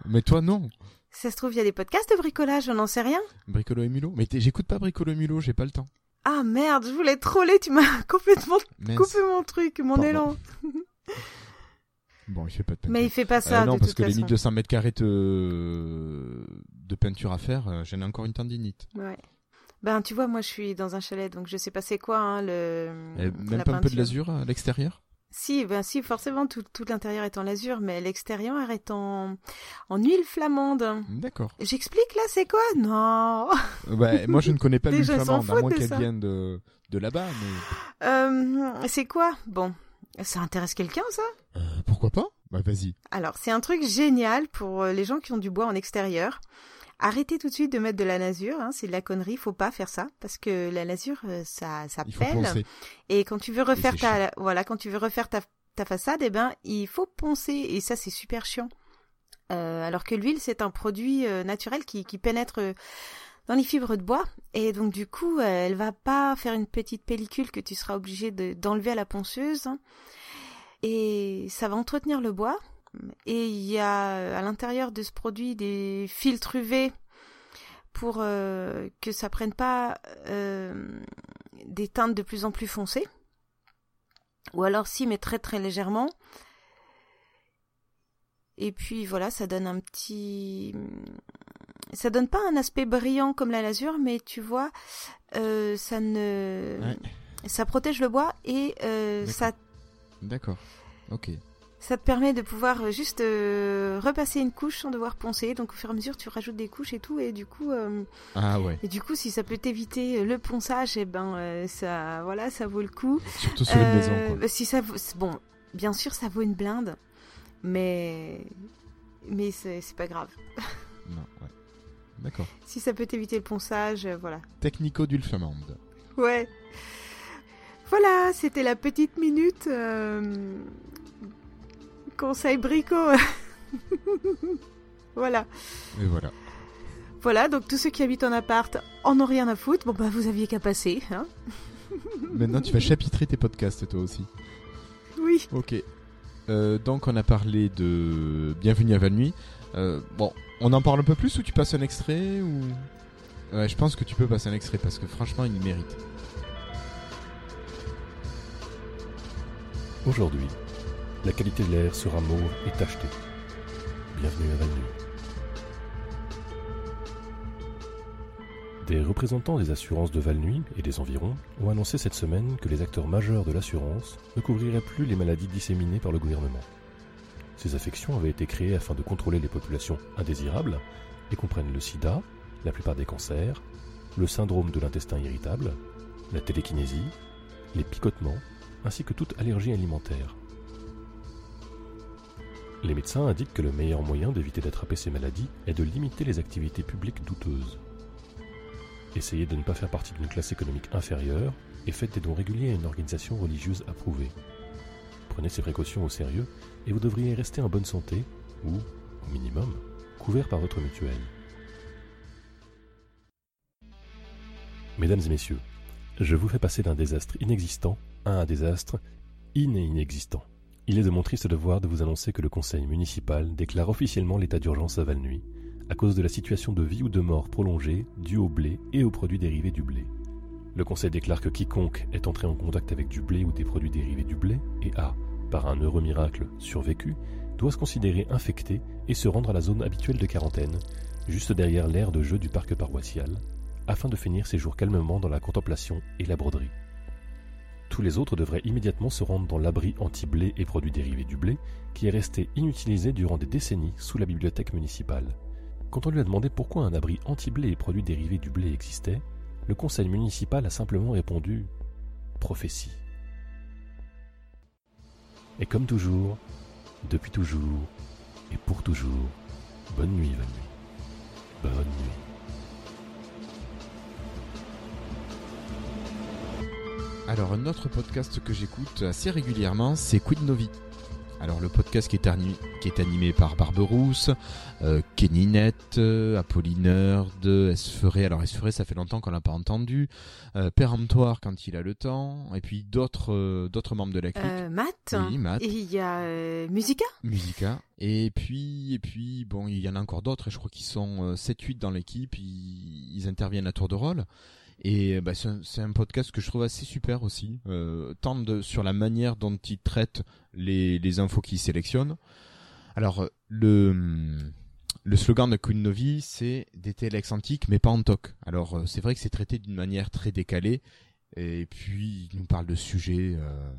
Mais toi non. Ça se trouve, il y a des podcasts de bricolage, on n'en sait rien. Bricolo et Mulot. Mais j'écoute pas Bricolo et Mulot, j'ai pas le temps. Ah merde, je voulais troller, tu m'as complètement coupé mon truc, mon Pardon. élan. Bon, il fait pas de peinture. Mais il fait pas Euh, ça non, de parce toute que les façon. 1200 mètres carrés de... de peinture à faire, euh, j'en ai encore une tendinite. Ouais. Ben tu vois, moi je suis dans un chalet, donc je sais pas c'est quoi hein, le. Et la même pas un peu de l'azur à l'extérieur? Si, ben si, forcément, tout, tout l'intérieur est en lazur, mais l'extérieur est en, en huile flamande. D'accord. J'explique là, c'est quoi? Non Euh, bah, moi, je ne connais pas l'huile flamande, à moins qu'elle vienne de, de là-bas. Mais Euh, C'est quoi? Bon, ça intéresse quelqu'un ça? Euh, pourquoi pas? Bah vas-y. Alors, c'est un truc génial pour les gens qui ont du bois en extérieur. Arrêtez tout de suite de mettre de la lasure, hein, c'est de la connerie, faut pas faire ça parce que la lasure euh, ça ça pèle. et quand tu veux refaire ta voilà, quand tu veux refaire ta ta façade, eh ben il faut poncer et ça c'est super chiant. Euh, alors que l'huile c'est un produit euh, naturel qui qui pénètre euh, dans les fibres de bois. Et donc du coup elle va pas faire une petite pellicule que tu seras obligé de- d'enlever à la ponceuse. Et ça va entretenir le bois et il y a à l'intérieur de ce produit des filtres UV pour euh, que ça prenne pas euh, des teintes de plus en plus foncées. Ou alors si, mais très très légèrement. Et puis voilà, ça donne un petit... Ça donne pas un aspect brillant comme la lasure, mais tu vois, euh, ça ne... Ouais. Ça protège le bois et euh, D'accord. ça D'accord. Ok. Ça te permet de pouvoir euh, juste euh, repasser une couche sans devoir poncer. Donc au fur et à mesure, tu rajoutes des couches et tout. Et du coup, euh, Ah ouais. et du coup, si ça peut t'éviter le ponçage, et ben euh, ça, voilà, ça vaut le coup. Surtout sur une maison. Quoi. Si ça, vaut- bon, bien sûr, ça vaut une blinde, mais mais c'est pas grave. Non, ouais. D'accord. Si ça peut t'éviter le ponçage, voilà. Technico d'huile flamande. Ouais. Voilà, c'était la petite minute euh, conseil brico. voilà. Et voilà. Voilà, donc tous ceux qui habitent en appart en ont rien à foutre. Bon bah vous aviez qu'à passer, hein. Maintenant, tu vas chapitrer tes podcasts, toi aussi. Oui. Ok. Euh, donc, on a parlé de Bienvenue à Valnuit. Euh, bon, on en parle un peu plus ou tu passes un extrait ou... Ouais, je pense que tu peux passer un extrait parce que franchement, il mérite. Aujourd'hui, la qualité de l'air sera mauve et tachetée. Bienvenue à Valnuy. Des représentants des assurances de Valnuy et des environs ont annoncé cette semaine que les acteurs majeurs de l'assurance ne couvriraient plus les maladies disséminées par le gouvernement. Ces affections avaient été créées afin de contrôler les populations indésirables et comprennent le sida, la plupart des cancers, le syndrome de l'intestin irritable, la télékinésie, les picotements, ainsi que toute allergie alimentaire. Les médecins indiquent que le meilleur moyen d'éviter d'attraper ces maladies est de limiter les activités publiques douteuses. Essayez de ne pas faire partie d'une classe économique inférieure et faites des dons réguliers à une organisation religieuse approuvée. Prenez ces précautions au sérieux et vous devriez rester en bonne santé ou, au minimum, couvert par votre mutuelle. Mesdames et messieurs, je vous fais passer d'un désastre inexistant à un désastre iné-inexistant. Il est de mon triste devoir de vous annoncer que le conseil municipal déclare officiellement l'état d'urgence à Valnuy, à cause de la situation de vie ou de mort prolongée due au blé et aux produits dérivés du blé. Le Conseil déclare que quiconque est entré en contact avec du blé ou des produits dérivés du blé et a, par un heureux miracle, survécu, doit se considérer infecté et se rendre à la zone habituelle de quarantaine, juste derrière l'aire de jeu du parc paroissial, afin de finir ses jours calmement dans la contemplation et la broderie. Tous les autres devraient immédiatement se rendre dans l'abri anti-blé et produits dérivés du blé, qui est resté inutilisé durant des décennies sous la bibliothèque municipale. Quand on lui a demandé pourquoi un abri anti-blé et produits dérivés du blé existait, le conseil municipal a simplement répondu prophétie. Et comme toujours, depuis toujours et pour toujours, bonne nuit, bonne nuit. Bonne nuit. Alors, un autre podcast que j'écoute assez régulièrement, c'est Quid Novi. Alors, le podcast qui est, animé, qui est animé par Barberousse, euh, Kenny Net, euh, Apollinaire, de Esferé. Alors, Esferé, ça fait longtemps qu'on l'a pas entendu. Euh, Péremptoire quand il a le temps. Et puis d'autres euh, d'autres membres de la clique. Euh, Matt. Oui, Matt. Et il y a Musica. Musica. Et puis, et puis, bon, il y en a encore d'autres, et je crois qu'ils sont 7-8 dans l'équipe, ils, ils interviennent à tour de rôle. Et bah, c'est un, podcast que je trouve assez super aussi, euh, tant de, sur la manière dont ils traitent les, les infos qu'ils sélectionnent. Alors, euh, le, le slogan de Queen Novi, c'est des Telex antiques, mais pas en toc. Alors, euh, c'est vrai que c'est traité d'une manière très décalée, et puis il nous parle de sujets... Euh,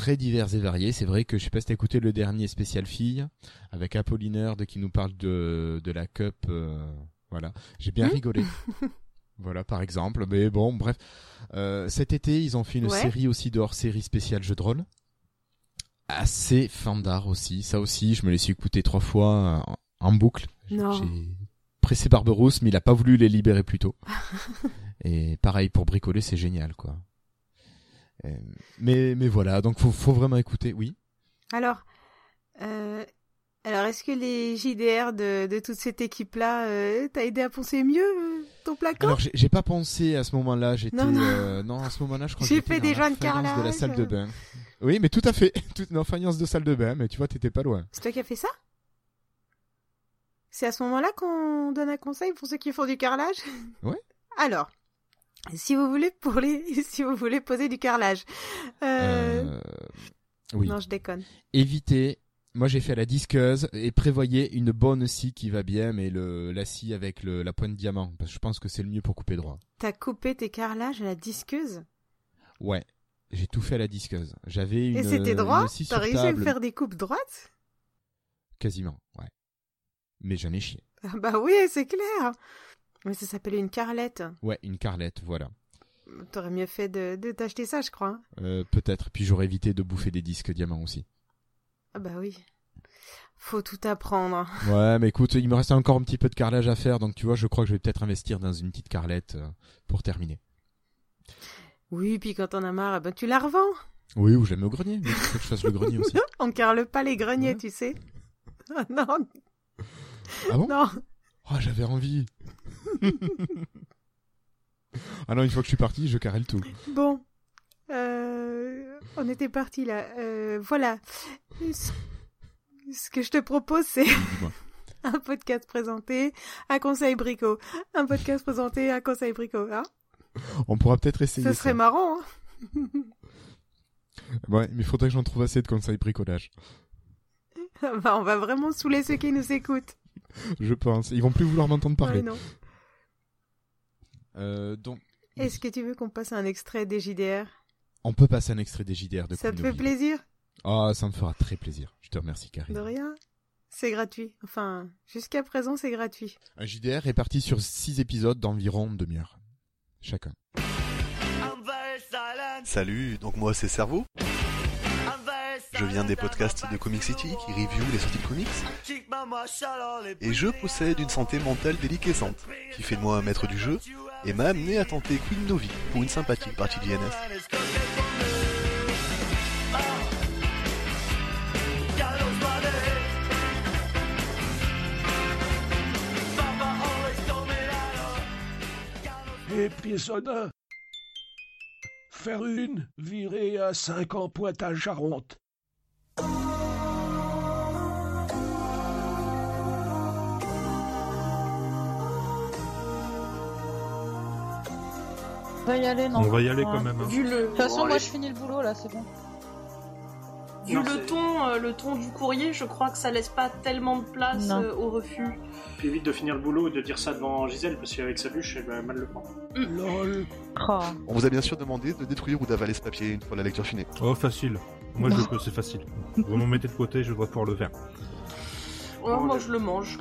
très divers et variés. C'est vrai que je sais pas si t'as écouté le dernier spécial fille avec Apollinaire qui nous parle de, de la cup. euh, voilà, j'ai bien rigolé. voilà, par exemple. Mais bon, bref. Euh, cet été, ils ont fait une Ouais. série aussi de hors-série spéciale jeu de rôle. Assez fandard aussi. Ça aussi, je me l'ai su écouter trois fois en, en boucle. Non. J'ai pressé Barberousse, mais il a pas voulu les libérer plus tôt. Et pareil, pour bricoler, c'est génial, quoi. Euh, mais, mais voilà, donc faut, faut vraiment écouter, oui. Alors, euh, alors est-ce que les JDR de, de toute cette équipe-là euh, t'a aidé à penser mieux euh, ton placard Alors j'ai pas pensé à ce moment-là, j'étais Non, non. euh, non à ce moment-là je crois que J'ai j'étais fait dans des joints de faïence de la carrelage. salle de bain. Oui, mais tout à fait, toute une faïence de salle de bain, mais tu vois t'étais pas loin. C'est toi qui as fait ça? C'est à ce moment-là qu'on donne un conseil pour ceux qui font du carrelage? Ouais. Alors, si vous voulez pour les, si vous voulez poser du carrelage. Euh, oui. non, je déconne. Évitez. Moi j'ai fait à la disqueuse et prévoyez une bonne scie qui va bien, mais le la scie avec le, la pointe diamant, parce que je pense que c'est le mieux pour couper droit. T'as coupé tes carrelages à la disqueuse? Ouais, j'ai tout fait à la disqueuse. J'avais une. et c'était droit? T'as réussi à table. me faire des coupes droites? Quasiment, ouais. Mais j'en ai chié. Ah Bah oui, c'est clair. Mais ça s'appelle une carlette. Ouais, une carlette, voilà. T'aurais mieux fait de, de t'acheter ça, je crois. Euh, Peut-être. Puis j'aurais évité de bouffer des disques diamants aussi. Ah bah oui. Faut tout apprendre. Ouais, mais écoute, il me reste encore un petit peu de carrelage à faire, donc tu vois, je crois que je vais peut-être investir dans une petite carlette euh, pour terminer. Oui, puis quand on a marre, eh ben tu la revends. Oui, ou mets au grenier. Il faut que je fasse le grenier aussi. On carle pas les greniers, Ouais. tu sais. Ah non, Ah bon? Non. Oh, j'avais envie. ah non, une fois que je suis parti, je carrelle tout. Bon. Euh, on était parti là. Euh, voilà. Ce que je te propose, c'est un podcast présenté à Conseil Bricot. Un podcast présenté à Conseil Bricot. Hein On pourra peut-être essayer Ce ça. serait marrant. Hein Ouais, mais il faudrait que j'en trouve assez de conseils bricolage. Bah, on va vraiment saouler ceux qui nous écoutent. Je pense. Ils vont plus vouloir m'entendre parler. Ouais, non. Euh, donc, Est-ce que tu veux qu'on passe un extrait des JDR on peut passer un extrait des JDR de Ça te fait plaisir? Ah, ça me fera très plaisir. Je te remercie, Karine. De rien. C'est gratuit. Enfin, jusqu'à présent, c'est gratuit. Un JDR est parti sur 6 épisodes d'environ une demi-heure. Chacun. Salut, donc moi c'est Cerveau. Je viens des podcasts de Comic City qui review les sorties de comics. Et je possède une santé mentale déliquescente, qui fait de moi un maître du jeu, et m'a amené à tenter Queen Novi pour une sympathique partie d'INF. Épisode 1 Faire une virée à 5 ans Pointe-à-Charonte. Va y aller, non On va y aller quand même. hein. Vu le, De toute façon, moi, je finis le boulot, là, c'est bon. Vu Non, le c'est- ton, euh, le ton du courrier, je crois que ça laisse pas tellement de place Non. euh, au refus. Puis évite de finir le boulot et de dire ça devant Gisèle, parce qu'avec sa bûche, elle va mal le prendre. LOL. Oh. On vous a bien sûr demandé de détruire ou d'avaler ce papier une fois la lecture finie. Oh, facile. Moi, je peux, c'est facile. Vous m'en mettez de côté, je dois pouvoir le faire. Ouais, moi, je le mange.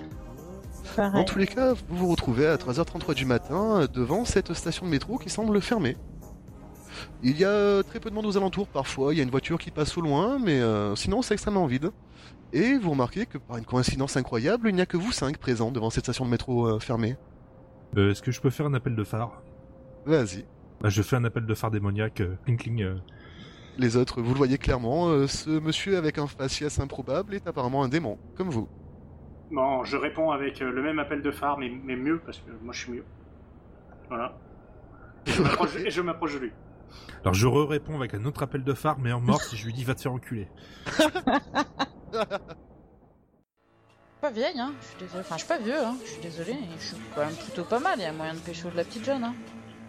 Dans Pareil. tous les cas, vous vous retrouvez à 3h33 du matin euh, devant cette station de métro qui semble fermée. Il y a euh, très peu de monde aux alentours, parfois il y a une voiture qui passe au loin, mais euh, sinon c'est extrêmement vide. Et vous remarquez que par une coïncidence incroyable, il n'y a que vous cinq présents devant cette station de métro euh, fermée. Euh, Est-ce que je peux faire un appel de phare? Vas-y. bah, Je fais un appel de phare démoniaque. euh, cling cling. euh. Les autres, vous le voyez clairement, euh, ce monsieur avec un faciès improbable est apparemment un démon, comme vous. Bon, je réponds avec euh, le même appel de phare, mais, mais mieux, parce que moi je suis mieux. Voilà. Et je m'approche- de lui. Alors, je réponds avec un autre appel de phare, mais en mort si je lui dis va te faire enculer. pas vieille, hein. Je suis désolée. Enfin, je suis pas vieux, hein. Je suis désolée. et Je suis quand même plutôt pas mal. Il y a moyen de pécho de la petite jeune, hein.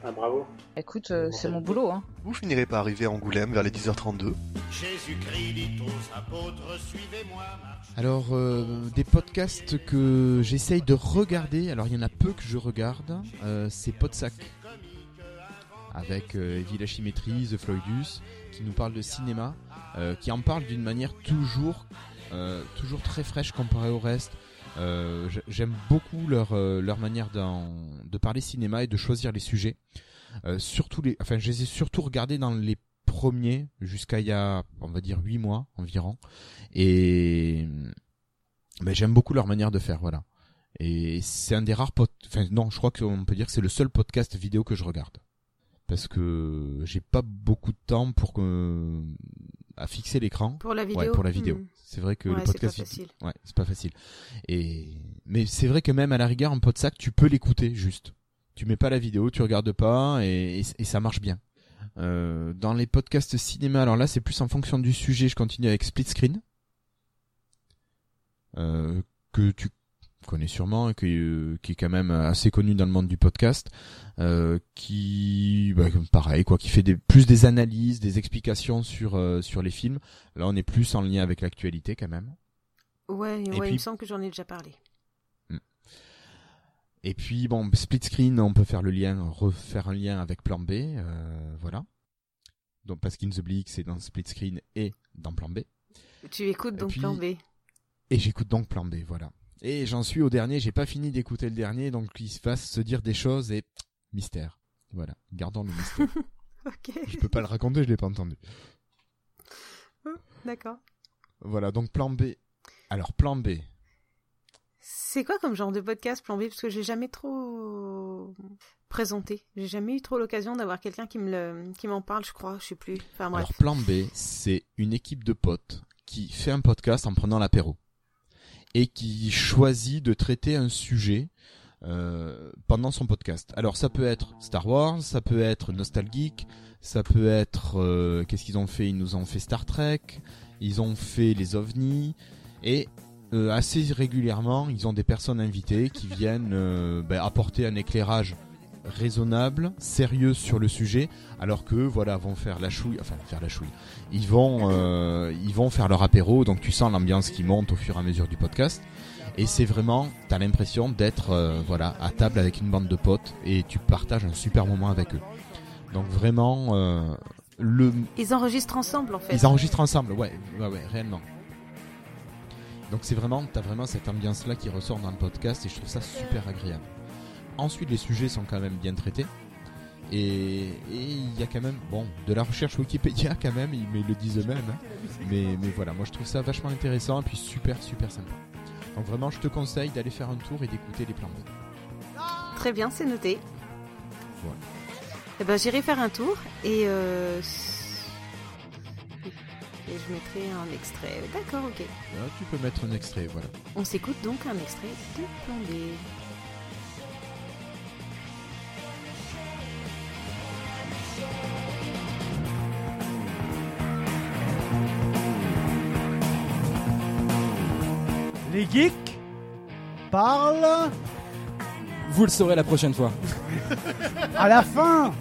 Ah, bravo. Écoute, euh, c'est mon boulot, hein. Vous finirez par arriver à Angoulême vers les 10h32. Jésus-Christ dit aux apôtres, suivez-moi. Alors, euh, des podcasts que j'essaye de regarder, alors il y en a peu que je regarde, euh, c'est Podsac, avec euh, Evie Lachimétrie, The Floydus, qui nous parle de cinéma, euh, qui en parle d'une manière toujours, euh, toujours très fraîche comparée au reste. Euh, J'aime beaucoup leur, euh, leur manière de parler cinéma et de choisir les sujets. Euh, surtout les, enfin, je les ai surtout regardés dans les premiers, jusqu'à il y a, on va dire, 8 mois environ. Et ben, j'aime beaucoup leur manière de faire, voilà. Et c'est un des rares pod... enfin non, je crois qu'on peut dire que c'est le seul podcast vidéo que je regarde. Parce que j'ai pas beaucoup de temps pour que à fixer l'écran. Pour la vidéo Ouais, pour la vidéo. Hmm. C'est vrai que Ouais, le c'est podcast pas vidéo- facile. Ouais, c'est pas facile. Et mais c'est vrai que même à la rigueur en podsac, tu peux l'écouter juste. Tu mets pas la vidéo, tu regardes pas et, et, et ça marche bien. Euh, dans les podcasts cinéma, alors là c'est plus en fonction du sujet. Je continue avec Split Screen, euh, que tu connais sûrement et que, euh, qui est quand même assez connu dans le monde du podcast, euh, qui, bah, pareil quoi, qui fait des, plus des analyses, des explications sur euh, sur les films. Là on est plus en lien avec l'actualité quand même. Ouais, ouais, il me semble que j'en ai déjà parlé. Et puis bon, split screen, on peut faire le lien, refaire un lien avec Plan B, euh, voilà. Donc parce qu'In the Bleak, c'est dans split screen et dans Plan B. Tu écoutes donc puis- plan B. Et j'écoute donc Plan B, voilà. Et j'en suis au dernier, j'ai pas fini d'écouter le dernier, donc il se fasse se dire des choses et mystère. Voilà, gardons le mystère. Ok, je peux pas le raconter, je l'ai pas entendu. d'accord. Voilà, donc Plan B. Alors Plan B, C'est quoi comme genre de podcast plan B? Parce que j'ai jamais trop présenté. J'ai jamais eu trop l'occasion d'avoir quelqu'un qui me le, qui m'en parle, je crois. Je sais plus. Enfin bref. Alors plan B, c'est une équipe de potes qui fait un podcast en prenant l'apéro et qui choisit de traiter un sujet euh, pendant son podcast. Alors ça peut être Star Wars, ça peut être nostalgique, ça peut être euh, qu'est-ce qu'ils ont fait? Ils nous ont fait Star Trek, ils ont fait les ovnis et euh, assez régulièrement ils ont des personnes invitées qui viennent ben, apporter un éclairage raisonnable, sérieux sur le sujet, alors que voilà vont faire la chouille, enfin faire la chouille. Ils vont, euh, ils vont faire leur apéro, donc tu sens l'ambiance qui monte au fur et à mesure du podcast. Et c'est vraiment, t'as l'impression d'être euh, voilà à table avec une bande de potes et tu partages un super moment avec eux. Donc vraiment, euh, le, Ils enregistrent ensemble en fait. ils enregistrent ensemble, ouais, ouais, ouais, réellement. Donc c'est vraiment, t'as vraiment cette ambiance-là qui ressort dans le podcast et je trouve ça super agréable. Ensuite, les sujets sont quand même bien traités. Et il y a quand même, bon, de la recherche Wikipédia quand même, ils mais ils le disent eux-mêmes. hein. Mais, mais voilà, moi je trouve ça vachement intéressant et puis super, super sympa. Donc vraiment, je te conseille d'aller faire un tour et d'écouter les plans B. Très bien, c'est noté. Voilà. Eh ben, j'irai faire un tour et euh, et je mettrai un extrait. D'accord, ok. Là, tu peux mettre un extrait, voilà. On s'écoute donc un extrait de Plan Les geeks parlent Vous le saurez la prochaine fois. À la fin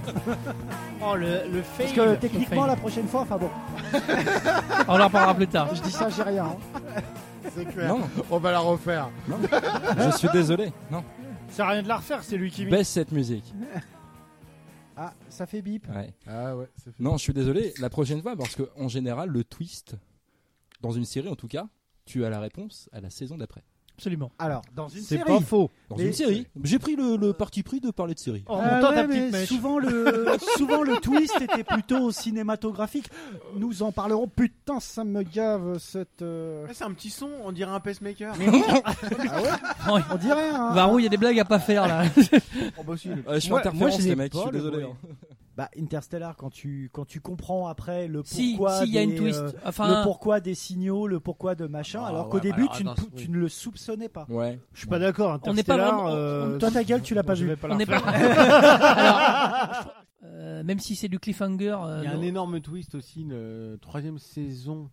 Oh, le, le fail. Parce que techniquement, la prochaine fois, enfin bon. On en reparlera plus tard. Je dis ça, j'ai rien. hein. C'est clair. Non. On va la refaire. Je suis désolé. Non. Ça sert à rien de la refaire, c'est lui qui. Baisse cette musique. Ah, ça fait bip. Ouais. Ah ouais, c'est fait. Non, je suis désolé. La prochaine fois, parce que en général, le twist, dans une série en tout cas, tu as la réponse à la saison d'après. Absolument. Alors, dans une C'est série. pas faux. Dans Mais- une série. J'ai pris le, le parti pris de parler de série. En Ah montant ouais, mais mèche. souvent le souvent le twist était plutôt cinématographique. Nous en parlerons. Putain, ça me gave cette. euh, Ouais, C'est un petit son, on dirait un pacemaker. Ah ouais On dirait un. Varou, il y a des blagues à pas faire là. Oh, bah, si, le- Euh, je Moi- interférence, moi, les mecs. Je suis désolé. Bah, Interstellar, quand tu quand tu comprends après le pourquoi si, il y a une des, twist. euh, Enfin, le pourquoi des signaux, le pourquoi de machin, Ah, alors ouais, qu'au bah début alors, tu, ne, attends, pou- oui. tu ne le soupçonnais pas. Ouais. Je suis pas d'accord. On n'est pas Interstellar, vraiment- euh, Toi, ta gueule, tu l'as pas vu. pas on n'est pas. Alors, euh, même si c'est du cliffhanger. euh, Il y a un énorme twist aussi, une troisième saison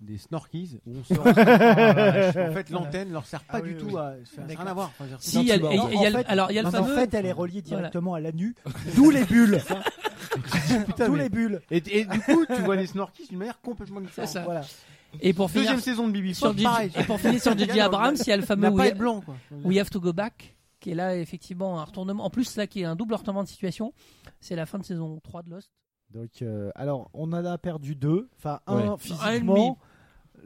des Snorkies où on se rend- en fait l'antenne leur sert pas Ah oui, du oui. tout à ça n'a rien à voir. Enfin, Si, il y a, en y a- fait- alors il y a le Non, mais fameux. En fait, elle est reliée Voilà. directement à la nu, d'où les bulles. D'où mais- les bulles. Et, et du coup, tu vois les Snorkies d'une manière complètement différente. C'est ça. Voilà. Et pour finir Deuxième saison de Bibi sur pareil. et pour finir sur DJ Abrams, il y a le fameux blanc. We Have to Go Back, qui est là effectivement un retournement. En plus là, qui est un double retournement de situation. C'est la fin de saison 3 de Lost. Donc, euh, alors, on en a perdu deux. Enfin, un Ouais. Un et physiquement.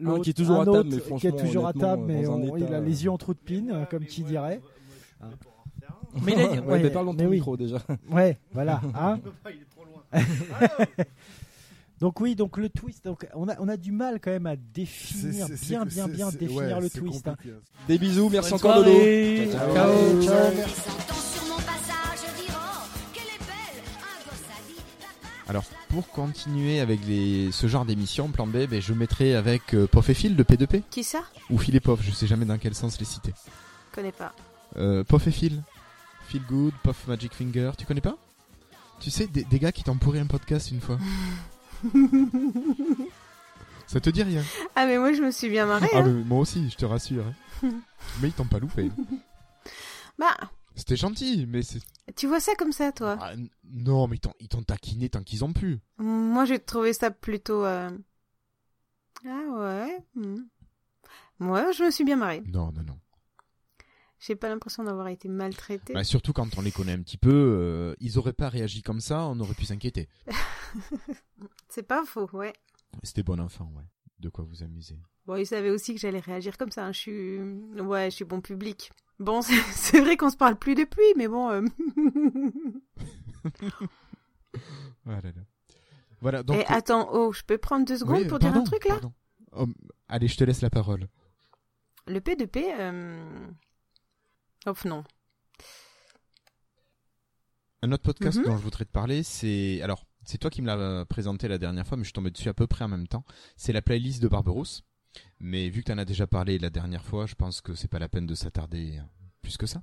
l'autre- qui est toujours un à table, autre mais qui est franchement, toujours à honnêtement, table, mais dans un on- état, il a les yeux en trou de pine, euh, comme qui dirait. Mais il a- Ouais, ouais, mais parle dans ton mais oui. micro déjà. Ouais, voilà. Hein donc oui, donc le twist, donc on a on a du mal quand même à définir bien bien bien définir ouais, le twist. hein. hein. Des bisous, merci Bonne encore Lolo. soirée. Ciao, ciao. Ciao, Alors pour continuer avec les, ce genre d'émission, plan B, ben, je mettrai avec euh, Pof et Phil de P2P Qui ça? Ou Phil et Pof, je sais jamais dans quel sens les citer. Connais pas. Euh, Pof et Phil, Feel Good, Puff Magic Finger, tu connais pas? Tu sais des, des gars qui t'ont pourri un podcast une fois. Ça te dit rien? Ah mais moi je me suis bien marrée. Ah hein. mais moi aussi, je te rassure. mais ils t'ont pas loupé. Bah, C'était gentil, mais c'est tu vois ça comme ça toi Ah, non, mais ils t'ont taquiné tant qu'ils ont pu. Moi j'ai trouvé ça plutôt... euh, Ah ouais. hmm. Moi je me suis bien marrée. Non, non, non. J'ai pas l'impression d'avoir été maltraitée. Bah, surtout quand on les connaît un petit peu, euh, ils auraient pas réagi comme ça, on aurait pu s'inquiéter. C'est pas faux, ouais. C'était bon enfant, ouais. De quoi vous amuser. Bon, ils savaient aussi que j'allais réagir comme ça. hein. Je suis... Ouais, je suis bon public. Bon, c'est vrai qu'on se parle plus depuis, mais bon... euh, Ah là là. Voilà, donc. Eh, attends, oh, je peux prendre deux secondes Oui, pour dire un truc là? Oh, allez, je te laisse la parole. Le P2P... Euh... Oh non. Un autre podcast Mhm. dont je voudrais te parler, c'est alors c'est toi qui me l'as présenté la dernière fois, mais je suis tombé dessus à peu près en même temps. C'est la playlist de Barberousse. Mais vu que tu en as déjà parlé la dernière fois, je pense que c'est pas la peine de s'attarder plus que ça.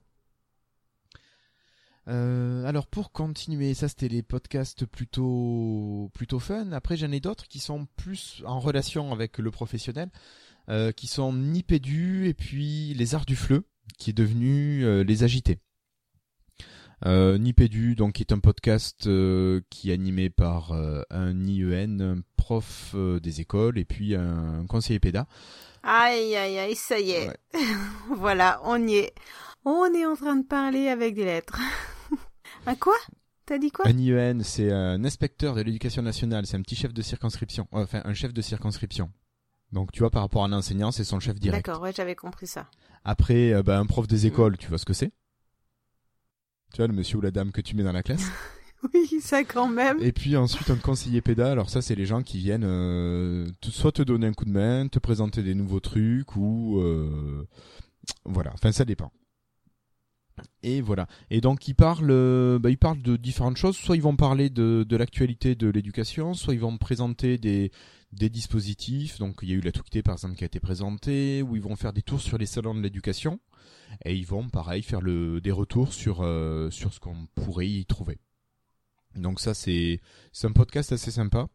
Euh, alors pour continuer, ça c'était les podcasts plutôt plutôt fun. Après j'en ai d'autres qui sont plus en relation avec le professionnel, euh, qui sont Nipédu et puis les Arts du Fleu, qui est devenu euh, les Agités. Euh, Nipédu, donc qui est un podcast euh, qui est animé par euh, un IEN, un prof euh, des écoles et puis un conseiller péda. Aïe, aïe, aïe, ça y est. voilà, on y est. On est en train de parler avec des lettres. un quoi? T'as dit quoi? Un IEN, c'est un inspecteur de l'éducation nationale, c'est un petit chef de circonscription, enfin un chef de circonscription. Donc tu vois, par rapport à un enseignant, c'est son chef direct. D'accord, ouais, j'avais compris ça. Après, euh, bah, un prof des écoles, tu vois ce que c'est? Tu vois, le monsieur ou la dame que tu mets dans la classe Oui, ça quand même. Et puis ensuite un conseiller péda, alors ça c'est les gens qui viennent euh, te- soit te donner un coup de main, te présenter des nouveaux trucs ou euh, voilà, enfin ça dépend. Et voilà. Et donc ils parlent, euh, bah, ils parlent de différentes choses. Soit ils vont parler de, de l'actualité de l'éducation, soit ils vont présenter des, des dispositifs. Donc il y a eu la Touqueté par exemple qui a été présentée, ou ils vont faire des tours sur les salons de l'éducation. Et ils vont pareil faire des retours sur, euh, sur ce qu'on pourrait y trouver. Donc ça c'est un podcast assez sympa.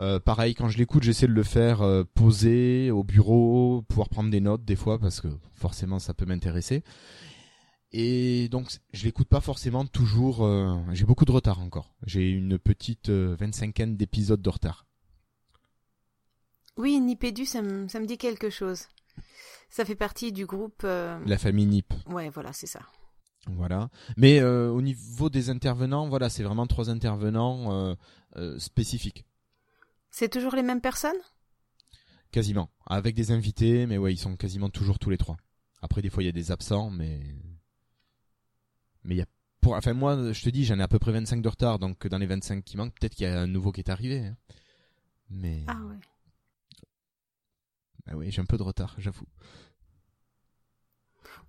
Euh, pareil quand je l'écoute j'essaie de le faire euh, poser au bureau, pouvoir prendre des notes des fois parce que forcément ça peut m'intéresser. Et donc je l'écoute pas forcément toujours. J'ai beaucoup de retard encore. J'ai une petite 25aine d'épisodes de retard. Oui, Nipédu, ça me, ça me dit quelque chose. Ça fait partie du groupe. euh, La famille Nip. Ouais, voilà, c'est ça. Voilà. Mais euh, au niveau des intervenants, voilà, c'est vraiment trois intervenants euh, euh, spécifiques, C'est toujours les mêmes personnes? Quasiment, avec des invités, mais ouais, ils sont quasiment toujours tous les trois. Après, des fois, il y a des absents, mais mais il y a pour, enfin moi, je te dis, j'en ai à peu près 25 de retard, donc dans les 25 qui manquent, peut-être qu'il y a un nouveau qui est arrivé. hein. Mais Ah ouais. Ah oui, j'ai un peu de retard, j'avoue.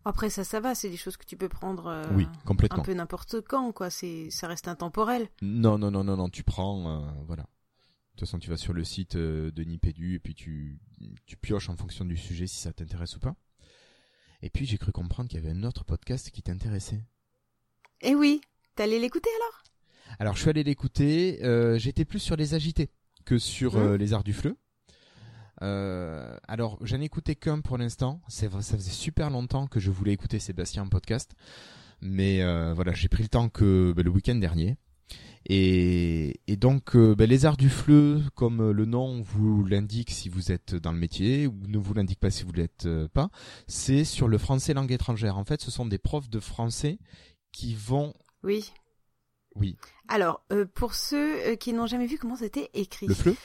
Après, ça, ça va, c'est des choses que tu peux prendre euh, Oui, complètement. un peu n'importe quand, quoi. C'est, ça reste intemporel. Non, non, non, non, non, tu prends, euh, voilà. De toute façon, tu vas sur le site euh, de Nipédu et puis tu, tu pioches en fonction du sujet si ça t'intéresse ou pas. Et puis j'ai cru comprendre qu'il y avait un autre podcast qui t'intéressait. Eh oui, t'allais l'écouter alors? Alors je suis allé l'écouter, j'étais plus sur les agités que sur euh, les arts du fleu. Euh, alors j'en ai écouté qu'un pour l'instant, c'est vrai, ça faisait super longtemps que je voulais écouter Sébastien en podcast, mais euh, voilà j'ai pris le temps que bah, le week-end dernier. Et, et donc euh, bah, les arts du fleu, comme le nom vous l'indique si vous êtes dans le métier ou ne vous l'indique pas si vous l'êtes pas, c'est sur le français langue étrangère. En fait, ce sont des profs de français qui vont Oui. oui, Alors, pour ceux qui n'ont jamais vu comment c'était écrit, le fleu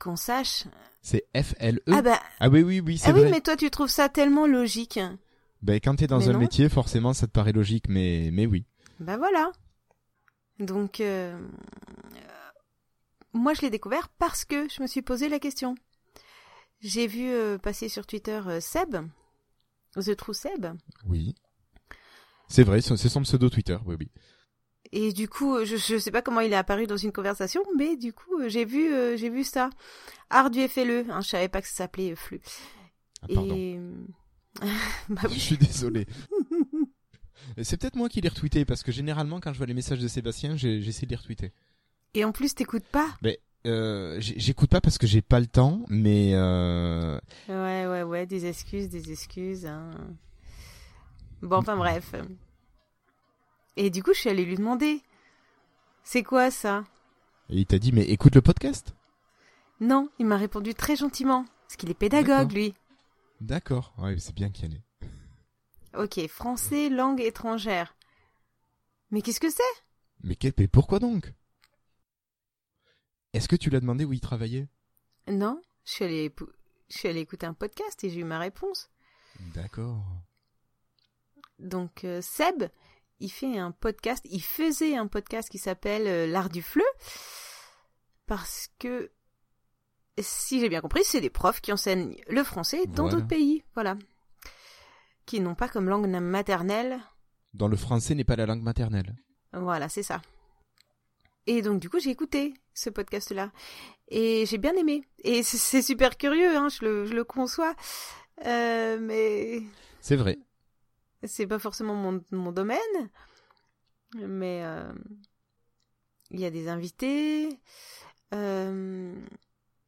qu'on sache. C'est F-L-E. Ah bah- oui, oui, oui, c'est Ah vrai. oui, mais toi, tu trouves ça tellement logique. Ben, quand t'es dans Mais un non. métier, forcément, ça te paraît logique, mais, mais oui. Bah voilà. Donc, euh, euh, moi, je l'ai découvert parce que je me suis posé la question. J'ai vu euh, passer sur Twitter euh, Seb, The True Seb, Oui. C'est vrai, c'est c'est son pseudo Twitter, oui, oui. Et du coup, euh, je, je sais pas comment il est apparu dans une conversation, mais du coup, euh, j'ai vu, euh, j'ai vu ça. Art du FLE, hein, je savais pas que ça s'appelait flux. Ah, pardon. et bah Je suis désolé. c'est peut-être moi qui l'ai retweeté, parce que généralement, quand je vois les messages de Sébastien, j'essaie de les retweeter. Et en plus, t'écoutes pas euh, j'ai- j'écoute pas parce que j'ai pas le temps, mais euh, Ouais, ouais, ouais, des excuses, des excuses. hein. Bon, enfin bref. Et du coup, je suis allée lui demander. C'est quoi ça? Il t'a dit, mais écoute le podcast? Non, il m'a répondu très gentiment. Parce qu'il est pédagogue, lui. D'accord, ouais, c'est bien qu'il y en ait. Ok, français, langue étrangère. Mais qu'est-ce que c'est? Mais, quel- mais pourquoi donc? Est-ce que tu l'as demandé où il travaillait? Non, je suis, allée, épou- je suis allée écouter un podcast et j'ai eu ma réponse. D'accord. Donc, euh, Seb, il fait un podcast, il faisait un podcast qui s'appelle euh, L'Art du Fleu. Parce que, si j'ai bien compris, c'est des profs qui enseignent le français dans Voilà. d'autres pays. Voilà. Qui n'ont pas comme langue maternelle. Dans le français n'est pas la langue maternelle. Voilà, c'est ça. Et donc, du coup, j'ai écouté ce podcast-là. Et j'ai bien aimé. Et c'est- c'est super curieux, hein, je, le, je le conçois. Euh, mais C'est vrai. C'est pas forcément mon, mon domaine. Mais euh, il y a des invités. Euh,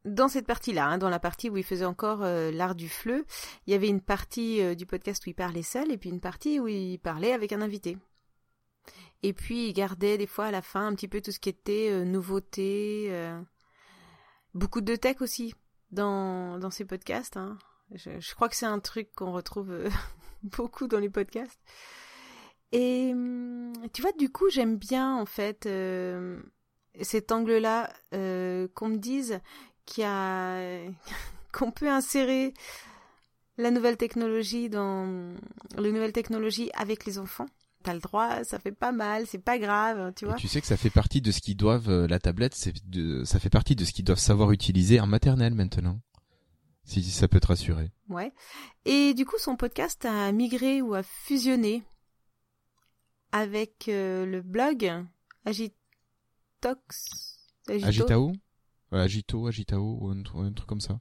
dans cette partie-là, hein, dans la partie où il faisait encore euh, l'art du fleu, il y avait une partie du podcast où il parlait seul et puis une partie où il parlait avec un invité. Et puis il gardait des fois à la fin un petit peu tout ce qui était nouveauté, beaucoup de tech aussi dans, dans ces podcasts. hein. Je, crois que c'est un truc qu'on retrouve beaucoup dans les podcasts. Et hum, tu vois, du coup, j'aime bien en fait euh, cet angle-là, euh, qu'on me dise qu'il y a qu'on peut insérer la nouvelle technologie dans les nouvelles technologies avec les enfants. T'as le droit, ça fait pas mal, c'est pas grave, tu vois. Et tu sais que ça fait partie de ce qu'ils doivent, euh, la tablette, c'est de, ça fait partie de ce qu'ils doivent savoir utiliser en maternelle maintenant. Si ça peut te rassurer. Ouais. Et du coup, son podcast a migré ou a fusionné avec euh, le blog Agitox. Agito. Agitao Agito, Agitao, ou un, tr- un truc comme ça.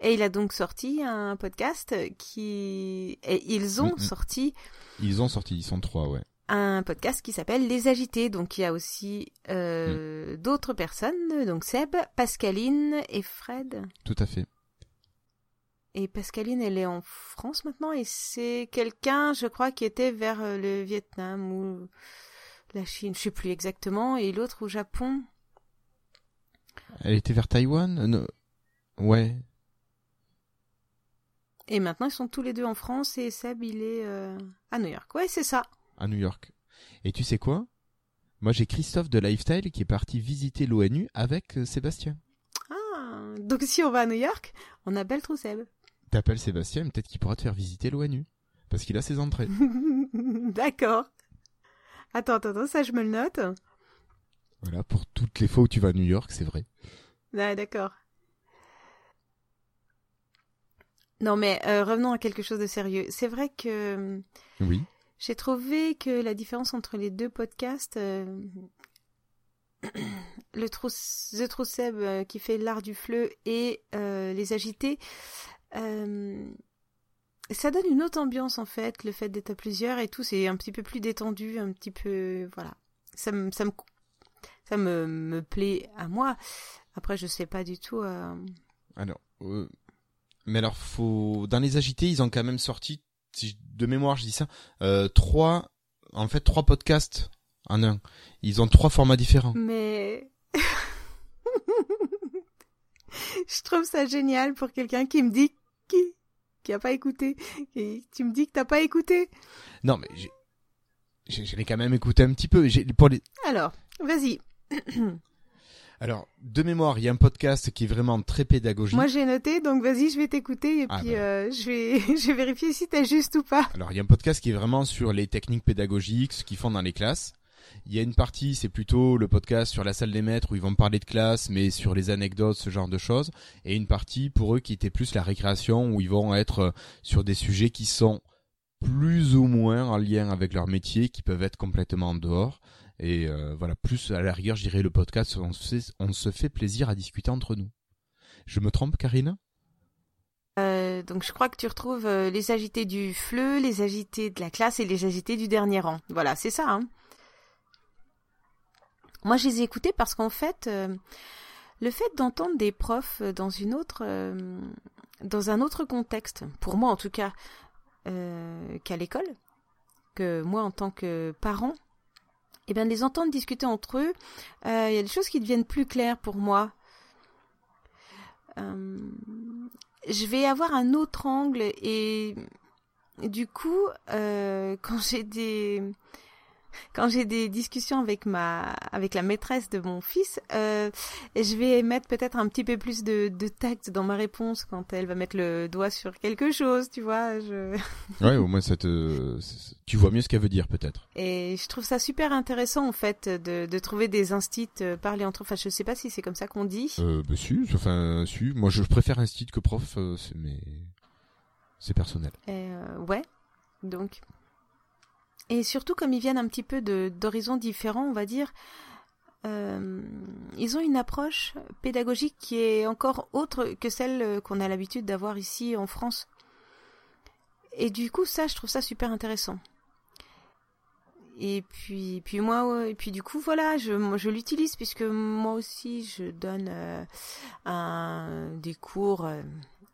Et il a donc sorti un podcast qui. Et ils ont Mm, mm. sorti Ils ont sorti, ils sont trois, ouais. un podcast qui s'appelle Les Agités. Donc il y a aussi Mm. euh, d'autres personnes, donc Seb, Pascaline et Fred. Tout à fait. Et Pascaline, elle est en France maintenant, et c'est quelqu'un, je crois, qui était vers euh, le Vietnam ou la Chine, je sais plus exactement, et l'autre au Japon. Elle était vers Taïwan? Euh, non. Ouais. Et maintenant, ils sont tous les deux en France, et Seb, il est euh, à New York. Ouais, c'est ça. à New York. Et tu sais quoi? Moi, j'ai Christophe de Lifestyle qui est parti visiter l'ONU avec Sébastien. Ah, donc si on va à New York, on appelle trop Seb. T'appelles Sébastien, peut-être qu'il pourra te faire visiter l'ONU. Parce qu'il a ses entrées. D'accord. Attends, attends, attends, ça je me le note. voilà, pour toutes les fois où tu vas à New York, c'est vrai. Ah, d'accord. Non, mais euh, revenons à quelque chose de sérieux. C'est vrai que Oui. j'ai trouvé que la différence entre les deux podcasts, euh, le trou, The True Seb euh, qui fait l'art du fleu et les agités, euh, ça donne une autre ambiance en fait, le fait d'être à plusieurs et tout, c'est un petit peu plus détendu, un petit peu, voilà. Ça me, ça me, ça me, me plaît à moi. Après, je sais pas du tout. euh, Alors, euh, mais alors, faut dans les agités, ils ont quand même sorti, si de mémoire, je dis ça, euh, trois, en fait, trois podcasts en un. Ils ont trois formats différents. Mais je trouve ça génial pour quelqu'un qui me dit qui qui a pas écouté. Et tu me dis que t'as pas écouté. Non, mais j'ai, j'ai- je l'ai quand même écouté un petit peu. Pour les, Alors, vas-y. alors, de mémoire, il y a un podcast qui est vraiment très pédagogique. Moi j'ai noté, donc vas-y, je vais t'écouter et Ah, puis ben. euh, je vais je vais vérifier si t'es juste ou pas. Alors, il y a un podcast qui est vraiment sur les techniques pédagogiques, ce qu'ils font dans les classes. Il y a une partie, c'est plutôt le podcast sur la salle des maîtres où ils vont parler de classe, mais sur les anecdotes, ce genre de choses. Et une partie pour eux qui était plus la récréation où ils vont être euh, sur des sujets qui sont plus ou moins en lien avec leur métier, qui peuvent être complètement en dehors. Et euh, voilà, plus à la rigueur, je dirais le podcast, on se, fait, on se fait plaisir à discuter entre nous. Je me trompe, Karine Euh, donc je crois que tu retrouves les agités du FLE, les agités de la classe et les agités du dernier rang. Voilà, c'est ça. Hein? Moi, je les ai écoutés parce qu'en fait, euh, le fait d'entendre des profs dans une autre, euh, dans un autre contexte, pour moi en tout cas, euh, qu'à l'école, que moi en tant que parent, eh bien, de les entendre discuter entre eux, il y a des choses qui deviennent plus claires pour moi. Je vais avoir un autre angle et du coup, quand j'ai des quand j'ai des discussions avec ma avec la maîtresse de mon fils, euh, je vais mettre peut-être un petit peu plus de, de tact dans ma réponse quand elle va mettre le doigt sur quelque chose, tu vois. Je... Ouais, au moins ça te, tu vois mieux ce qu'elle veut dire peut-être. Et je trouve ça super intéressant en fait de, de trouver des instits euh, parler entre. Enfin, je sais pas si c'est comme ça qu'on dit. Euh, bah si, enfin, si. Moi, je préfère style que prof, euh, mais c'est personnel. Et, euh, ouais, donc. Et surtout, comme ils viennent un petit peu d'horizons différents, on va dire, euh, ils ont une approche pédagogique qui est encore autre que celle euh, qu'on a l'habitude d'avoir ici en France. Et du coup, ça, je trouve ça super intéressant. Et puis, puis moi, et puis du coup, voilà, je, je l'utilise puisque moi aussi, je donne euh, un, des cours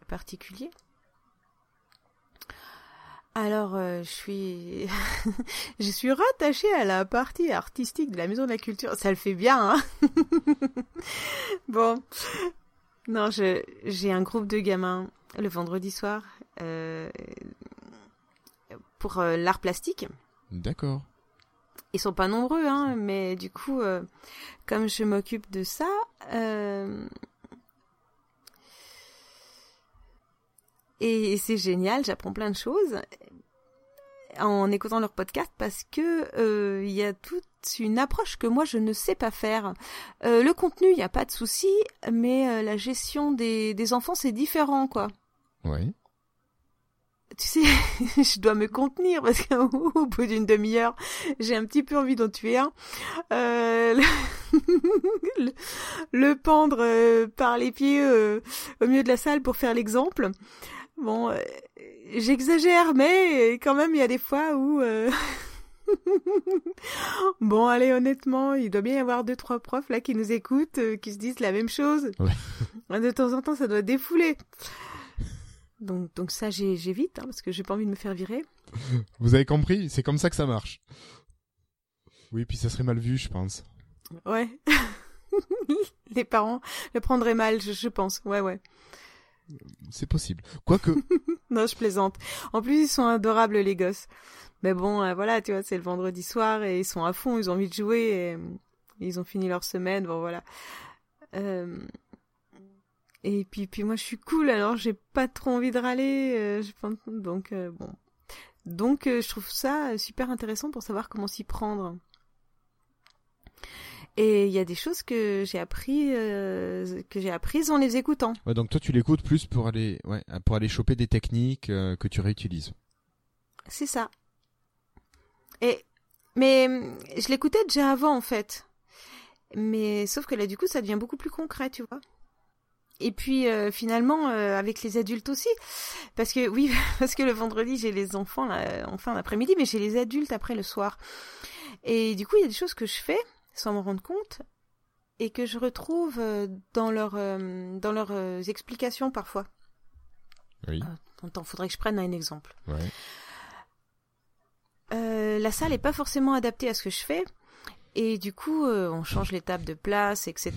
particuliers. Alors, euh, je suis, je suis rattachée à la partie artistique de la Maison de la Culture. Ça le fait bien, hein Bon, non, je, j'ai un groupe de gamins le vendredi soir euh, pour euh, l'art plastique. D'accord. Ils sont pas nombreux, hein, mais du coup, comme je m'occupe de ça, et c'est génial, j'apprends plein de choses en écoutant leur podcast parce que euh, il y a toute une approche que moi je ne sais pas faire. Euh, le contenu, il n'y a pas de souci, mais euh, la gestion des, des enfants c'est différent, quoi Ouais. tu sais, je dois me contenir parce qu'au au bout d'une demi-heure, j'ai un petit peu envie d'en tuer un. Euh, le, le- le pendre euh, par les pieds euh, au milieu de la salle pour faire l'exemple. Bon, euh, j'exagère, mais quand même, il y a des fois où... euh, bon, allez, honnêtement, il doit bien y avoir deux, trois profs là qui nous écoutent, euh, qui se disent la même chose. Ouais. De temps en temps, ça doit défouler. Donc, donc ça, j'ai- j'évite, hein, parce que j'ai pas envie de me faire virer. Vous avez compris C'est comme ça que ça marche. Oui, puis ça serait mal vu, je pense. Ouais. Les parents le prendraient mal, je, je pense. Ouais, ouais. C'est possible. Quoique, non, je plaisante. En plus, ils sont adorables, les gosses. Mais bon, euh, voilà, tu vois, c'est le vendredi soir et ils sont à fond, ils ont envie de jouer et euh, ils ont fini leur semaine, bon voilà. Euh, Et puis, puis moi, je suis cool, alors j'ai pas trop envie de râler. donc, bon. Donc, je trouve ça super intéressant pour savoir comment s'y prendre. Et il y a des choses que j'ai appris, euh, que j'ai apprises en les écoutant. ouais, donc toi tu l'écoutes plus pour aller, ouais, pour aller choper des techniques euh, que tu réutilises. C'est ça. Et mais je l'écoutais déjà avant en fait. Mais sauf que là du coup ça devient beaucoup plus concret, tu vois. Et puis euh, finalement euh, avec les adultes aussi parce que oui parce que le vendredi j'ai les enfants là, en fin d'après-midi mais j'ai les adultes après le soir. Et du coup il y a des choses que je fais sans m'en rendre compte et que je retrouve euh, dans leurs euh, dans leurs euh, explications parfois. Oui. Attends, faudrait que je prenne un exemple. Ouais. Euh, la salle est pas forcément adaptée à ce que je fais. Et du coup, euh, on change les tables de place, etc.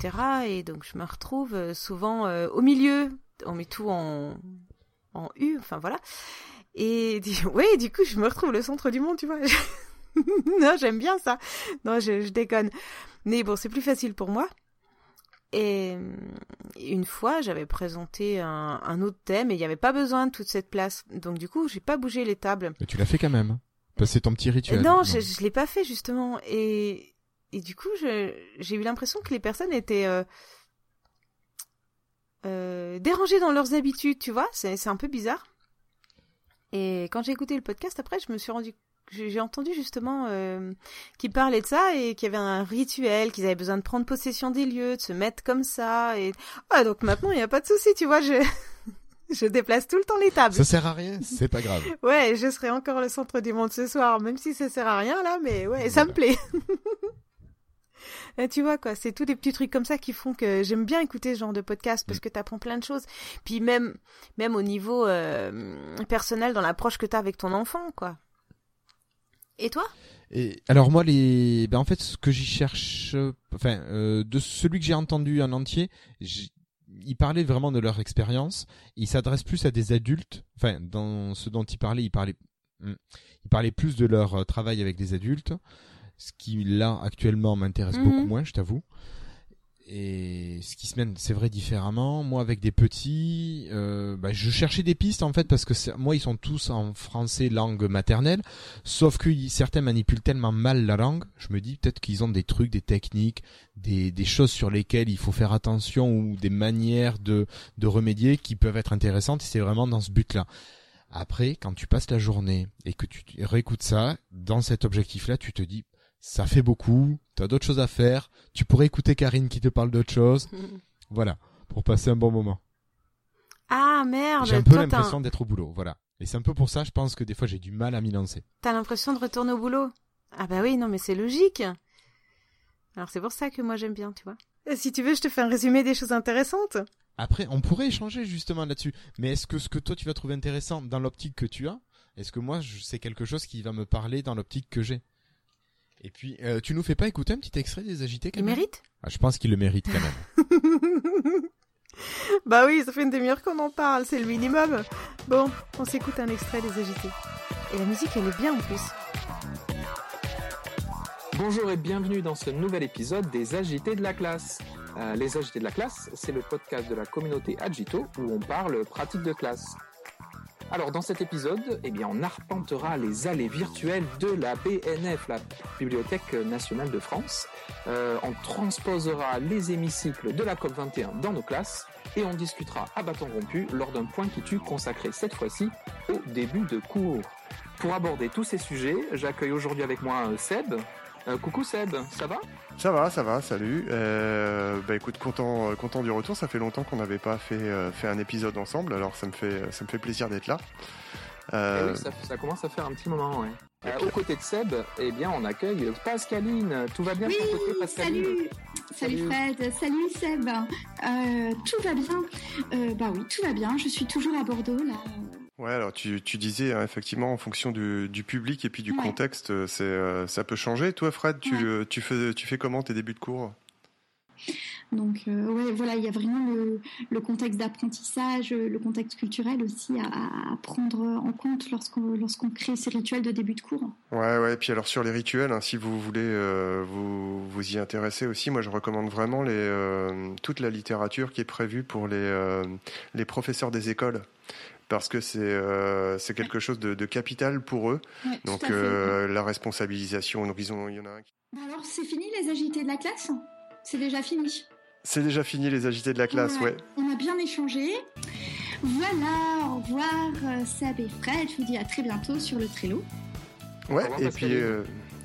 Et donc, je me retrouve souvent euh, au milieu. On met tout en, en U, enfin voilà. Et du- ouais, du coup, je me retrouve le centre du monde, tu vois. non, j'aime bien ça. Non, je, je déconne. Mais bon, c'est plus facile pour moi. Et une fois, j'avais présenté un, un autre thème et il n'y avait pas besoin de toute cette place. Donc du coup, j'ai pas bougé les tables. Mais tu l'as fait quand même. hein. C'est ton petit rituel. Non, je, je l'ai pas fait justement. Et, et du coup, j'ai eu l'impression que les personnes étaient euh, euh, dérangées dans leurs habitudes, tu vois. C'est c'est un peu bizarre. Et quand j'ai écouté le podcast, après, je me suis rendu, j'ai entendu justement euh, qu'ils parlaient de ça et qu'il y avait un rituel, qu'ils avaient besoin de prendre possession des lieux, de se mettre comme ça. Et ah, donc maintenant, il n'y a pas de souci, tu vois. Je je déplace tout le temps les tables. Ça sert à rien, c'est pas grave. Ouais, je serai encore le centre du monde ce soir, même si ça sert à rien là, mais ouais, ça me plaît. Et tu vois quoi, c'est tous des petits trucs comme ça qui font que j'aime bien écouter ce genre de podcast parce que t'apprends plein de choses. Puis même, même au niveau euh, personnel dans l'approche que t'as avec ton enfant, quoi. Et toi Et alors moi les ben en fait ce que j'y cherche enfin euh, de celui que j'ai entendu en entier, ils parlaient vraiment de leur expérience, ils s'adressent plus à des adultes, enfin dans ce dont ils parlaient, ils parlaient hmm, ils parlaient plus de leur euh, travail avec des adultes, ce qui là actuellement m'intéresse Mhm. beaucoup moins, je t'avoue. Et ce qui se mène, c'est vrai, différemment. Moi, avec des petits, euh, bah, je cherchais des pistes en fait parce que moi, ils sont tous en français langue maternelle, sauf que certains manipulent tellement mal la langue. Je me dis peut-être qu'ils ont des trucs, des techniques, des, des choses sur lesquelles il faut faire attention ou des manières de, de remédier qui peuvent être intéressantes. C'est vraiment dans ce but-là. Après, quand tu passes la journée et que tu réécoutes ça, dans cet objectif-là, tu te dis, ça fait beaucoup, t'as d'autres choses à faire, tu pourrais écouter Karine qui te parle d'autres choses. voilà, pour passer un bon moment. Ah merde, J'ai un peu l'impression d'être au boulot, voilà. Et c'est un peu pour ça, je pense que des fois j'ai du mal à m'y lancer. T'as l'impression de retourner au boulot? Ah bah oui, non mais c'est logique. Alors c'est pour ça que moi j'aime bien, tu vois. Si tu veux, je te fais un résumé des choses intéressantes. Après, on pourrait échanger justement là-dessus. Mais est-ce que ce que toi tu vas trouver intéressant dans l'optique que tu as, est-ce que moi je- c'est quelque chose qui va me parler dans l'optique que j'ai? Et puis, euh, tu nous fais pas écouter un petit extrait des agités quand Il même mérite? Ah, Je pense qu'il le mérite quand même. Bah oui, ça fait une demi-heure qu'on en parle, c'est le minimum. Bon, on s'écoute un extrait des agités. Et la musique, elle est bien en plus. Bonjour et bienvenue dans ce nouvel épisode des Agités de la classe. Euh, les Agités de la classe, c'est le podcast de la communauté Agito où on parle pratique de classe. Alors dans cet épisode, eh bien, on arpentera les allées virtuelles de la BNF, la Bibliothèque nationale de France. Euh, on transposera les hémicycles de la COP21 dans nos classes et on discutera à bâton rompu lors d'un point qui tue consacré cette fois-ci au début de cours. Pour aborder tous ces sujets, j'accueille aujourd'hui avec moi euh, Seb. Euh, coucou Seb, ça va? Ça va, ça va, salut. Euh, bah écoute, content, euh, content du retour. Ça fait longtemps qu'on n'avait pas fait, euh, fait un épisode ensemble, alors ça me fait, ça me fait plaisir d'être là. Eh Euh, oui, ça, ça commence à faire un petit moment, ouais. Euh, aux côtés de Seb, eh bien, on accueille Pascaline. Tout va bien de ton côté, Pascaline? Salut, Fred, salut Seb. Euh, tout va bien Euh, Bah oui, tout va bien. Je suis toujours à Bordeaux là. Ouais, alors tu, tu disais hein, effectivement en fonction du, du public et puis du contexte, euh, c'est euh, ça peut changer. Toi, Fred, tu, euh, tu fais tu fais comment tes débuts de cours? Donc euh, ouais, voilà, il y a vraiment le, le contexte d'apprentissage, le contexte culturel aussi à, à prendre en compte lorsqu'on lorsqu'on crée ces rituels de début de cours. Ouais, ouais. Et puis alors sur les rituels, hein, si vous voulez euh, vous vous y intéresser aussi, moi je recommande vraiment les euh, toute la littérature qui est prévue pour les les professeurs des écoles. Parce que c'est euh, c'est quelque chose de, de capital pour eux. Ouais, Donc euh, la responsabilisation. Donc ils ont il y en a un qui- Bah alors c'est fini les agités de la classe? C'est déjà fini? C'est déjà fini les agités de la classe, ouais. On a bien échangé. Voilà, au revoir euh, Seb et Fred. Je vous dis à très bientôt sur le Trello. Ouais, revoir, et Pascaline. puis euh,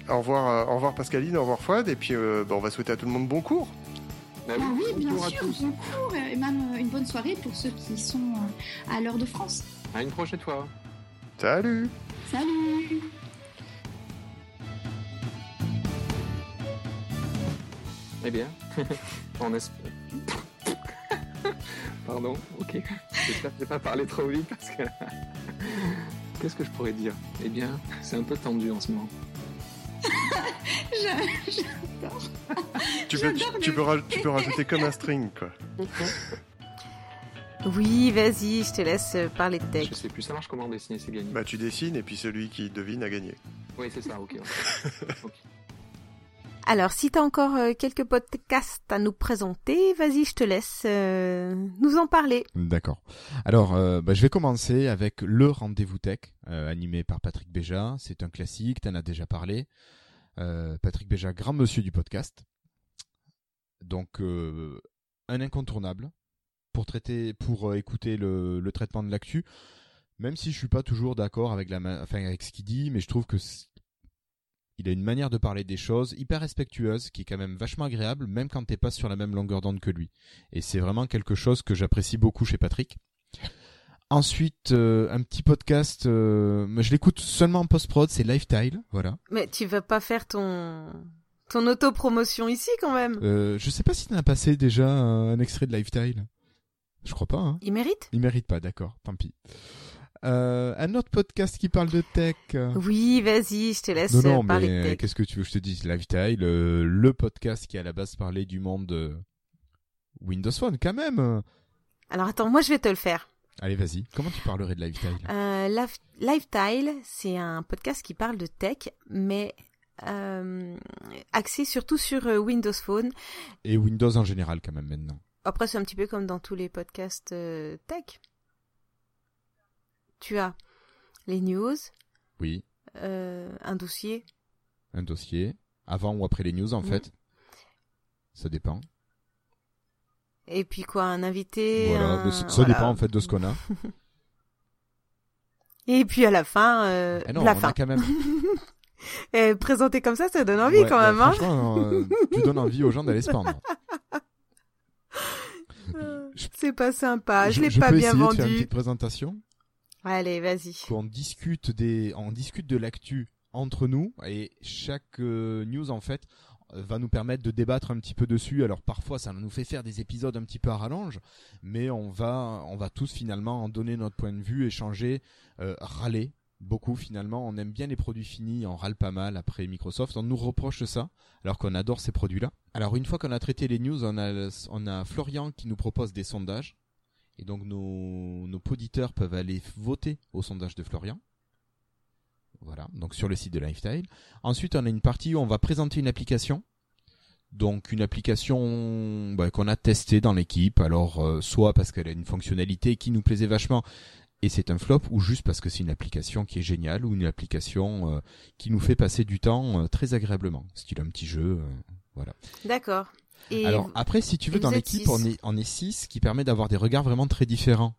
au revoir, euh, au revoir Pascaline, au revoir Fred, et puis euh, bah, on va souhaiter à tout le monde bon cours. Ah oui, bien sûr, bon cours et même euh, une bonne soirée pour ceux qui sont euh, à l'heure de France. À une prochaine fois. Salut Salut Eh bien, on espère. Pardon, ok. J'espère que j'ai pas parlé trop vite parce que. Qu'est-ce que je pourrais dire? Eh bien, c'est un peu tendu en ce moment. J'adore. Tu peux, tu, J'adore tu le- peux, raj- tu peux rajouter comme un string, quoi. Oui, vas-y, je te laisse parler de tech. Je sais plus, ça marche comment dessiner, c'est gagné. Bah tu dessines, et puis celui qui devine a gagné. Oui, c'est ça, ok. Alors, si t'as encore euh, quelques podcasts à nous présenter, vas-y, je te laisse euh, nous en parler. D'accord. Alors, euh, bah, je vais commencer avec le rendez-vous tech, euh, animé par Patrick Béja. C'est un classique, t'en as déjà parlé. Euh, Patrick Béja, grand monsieur du podcast. Donc, euh, un incontournable pour traiter, pour euh, écouter le, le traitement de l'actu. Même si je suis pas toujours d'accord avec la, enfin avec ce qu'il dit, mais je trouve que il a une manière de parler des choses hyper respectueuse, qui est quand même vachement agréable, même quand t'es pas sur la même longueur d'onde que lui. Et c'est vraiment quelque chose que j'apprécie beaucoup chez Patrick. Ensuite, euh, un petit podcast, euh, mais je l'écoute seulement en post-prod, c'est Lifestyle, voilà. Mais tu vas pas faire ton ton autopromotion ici quand même? Euh, je sais pas si t'en as passé déjà un extrait de Lifestyle. Je crois pas, hein. Il mérite? Il mérite pas, d'accord, tant pis. Euh, un autre podcast qui parle de tech. Oui, vas-y, je te laisse Non, non, de mais tech. qu'est-ce que tu veux que je te dise? Lifestyle, euh, le podcast qui à la base parlait du monde Windows Phone, quand même. Alors attends, moi je vais te le faire. Allez, vas-y. Comment tu parlerais de Lifestyle? Euh, Lif- Lifestyle, c'est un podcast qui parle de tech, mais euh, axé surtout sur euh, Windows Phone. Et Windows en général, quand même, maintenant. Après, c'est un petit peu comme dans tous les podcasts euh, tech. Tu as les news, Oui, un dossier, un dossier. Avant ou après les news, en Mhm. fait? Ça dépend. Et puis quoi, un invité. Voilà, un- ça voilà. dépend en fait de ce qu'on a. Et puis à la fin, euh, Eh non, la on a fin. quand même- Et présenté comme ça, ça donne envie Ouais, quand même. hein. franchement, euh, tu donnes envie aux gens d'aller se pendre. C'est pas sympa, je, l'ai je pas peux bien essayer de faire une vendu. petite présentation. Allez, vas-y. qu'on discute des, on discute de l'actu entre nous et chaque euh, news en fait euh, va nous permettre de débattre un petit peu dessus. Alors parfois ça nous fait faire des épisodes un petit peu à rallonge, mais on va, on va tous finalement en donner notre point de vue, échanger, euh, râler beaucoup finalement. On aime bien les produits finis, on râle pas mal après Microsoft. On nous reproche ça alors qu'on adore ces produits-là. Alors une fois qu'on a traité les news, on a, Florian qui nous propose des sondages. Et donc nos auditeurs peuvent aller voter au sondage de Florian. Voilà, donc sur le site de Lifestyle. Ensuite, on a une partie où on va présenter une application. Donc une application bah, qu'on a testée dans l'équipe. Alors euh, soit parce qu'elle a une fonctionnalité qui nous plaisait vachement et c'est un flop, ou juste parce que c'est une application qui est géniale ou une application euh, qui nous fait passer du temps euh, très agréablement. Style un petit jeu, voilà. D'accord. Et Alors après, si tu veux, dans l'équipe, on est, on est six, ce qui permet d'avoir des regards vraiment très différents.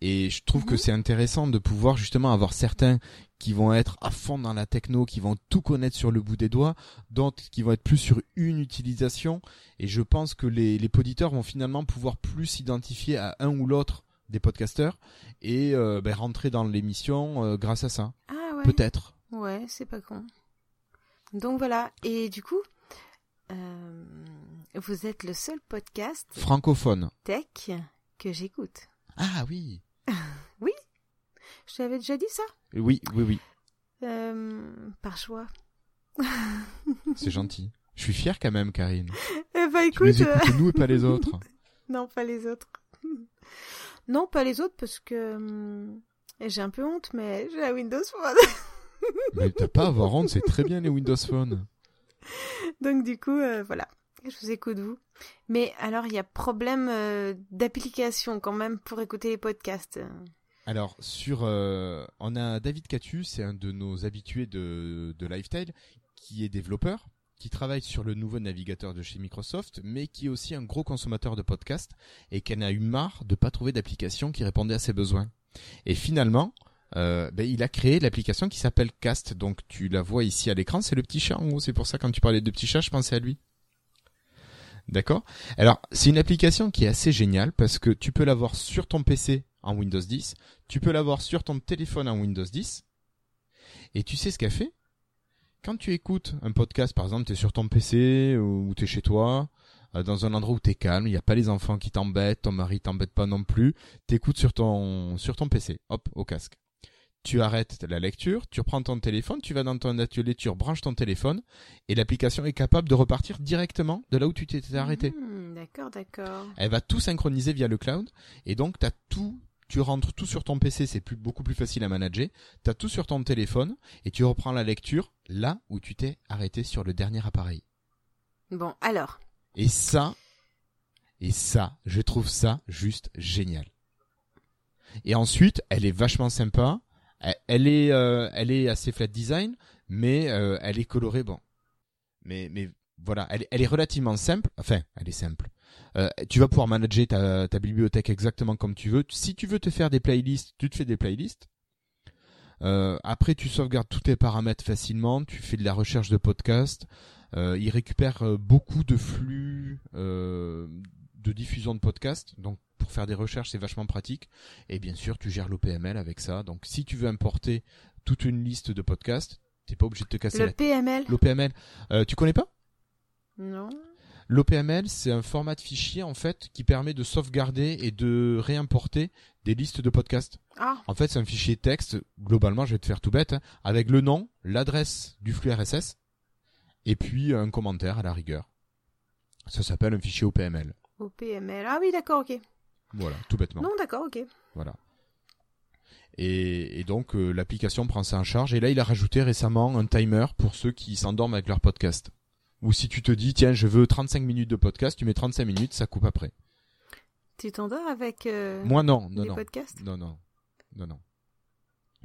Et je trouve que c'est intéressant de pouvoir justement avoir certains qui vont être à fond dans la techno, qui vont tout connaître sur le bout des doigts, d'autres qui vont être plus sur une utilisation. Et je pense que les, les poditeurs vont finalement pouvoir plus s'identifier à un ou l'autre des podcasteurs et euh, ben, rentrer dans l'émission euh, grâce à ça. Ah ouais. Peut-être. Ouais, c'est pas con. Donc voilà. Et du coup, euh, vous êtes le seul podcast Francophone. tech que j'écoute. Ah oui. T'avais déjà dit ça? Oui, oui, oui. Euh, Par choix. C'est gentil. Je suis fier quand même, Karine. Eh ben écoute. nous euh, écoutes nous et pas les autres. non, pas les autres. non, pas les autres parce que hum, j'ai un peu honte, mais j'ai la Windows Phone. Mais t'as pas à avoir honte, c'est très bien les Windows Phone. Donc du coup, euh, voilà, je vous écoute vous. Mais alors, il y a problème euh, d'application quand même pour écouter les podcasts. Alors, sur, euh, on a David Catu, c'est un de nos habitués de, de qui est développeur, qui travaille sur le nouveau navigateur de chez Microsoft, mais qui est aussi un gros consommateur de podcasts et qui en a eu marre de pas trouver d'application qui répondait à ses besoins. Et finalement, euh, ben, il a créé l'application qui s'appelle Cast. Donc, tu la vois ici à l'écran, c'est le petit chat en haut. C'est pour ça quand tu parlais de petit chat, je pensais à lui. D'accord? Alors, c'est une application qui est assez géniale parce que tu peux l'avoir sur ton PC en Windows 10, tu peux l'avoir sur ton téléphone en Windows 10, et tu sais ce qu'elle fait? Quand tu écoutes un podcast, par exemple, tu es sur ton PC ou tu es chez toi, euh, dans un endroit où tu es calme, il n'y a pas les enfants qui t'embêtent, ton mari t'embête pas non plus, t'écoutes sur ton, sur ton PC, hop, au casque. Tu arrêtes la lecture, tu reprends ton téléphone, tu vas dans ton atelier, tu rebranches ton téléphone, et l'application est capable de repartir directement de là où tu t'étais arrêté. Hmm, d'accord, d'accord. Elle va tout synchroniser via le cloud et donc t'as tout, tu rentres tout sur ton PC, c'est plus beaucoup plus facile à manager. T'as tout sur ton téléphone et tu reprends la lecture là où tu t'es arrêté sur le dernier appareil. Bon, alors. Et ça, et ça, je trouve ça juste génial. Et ensuite, elle est vachement sympa. Elle, elle est, euh, elle est assez flat design, mais euh, elle est colorée, bon. Mais, mais voilà, elle, elle est relativement simple. Enfin, elle est simple. Euh, tu vas pouvoir manager ta, ta bibliothèque exactement comme tu veux. Si tu veux te faire des playlists, tu te fais des playlists. Euh, après, tu sauvegardes tous tes paramètres facilement. Tu fais de la recherche de podcasts. Euh, il récupère euh, beaucoup de flux euh, de diffusion de podcasts. Donc, pour faire des recherches, c'est vachement pratique. Et bien sûr, tu gères l'OPML avec ça. Donc, si tu veux importer toute une liste de podcasts, t'es pas obligé de te casser Le la PML L'OPML. Euh, tu connais pas? Non. L'OPML, c'est un format de fichier en fait qui permet de sauvegarder et de réimporter des listes de podcasts. Ah. En fait, c'est un fichier texte. Globalement, je vais te faire tout bête, hein, avec le nom, l'adresse du flux RSS, et puis un commentaire à la rigueur. Ça s'appelle un fichier OPML. Au PML. Ah oui, d'accord, ok. Voilà, tout bêtement. Non, d'accord, ok. Voilà. Et, et donc euh, l'application prend ça en charge. Et là, il a rajouté récemment un timer pour ceux qui s'endorment avec leur podcast. Ou si tu te dis, tiens, je veux 35 minutes de podcast, tu mets 35 minutes, ça coupe après. Tu t'endors avec euh, Moi non, non, les non. podcasts? Non, non, non, non.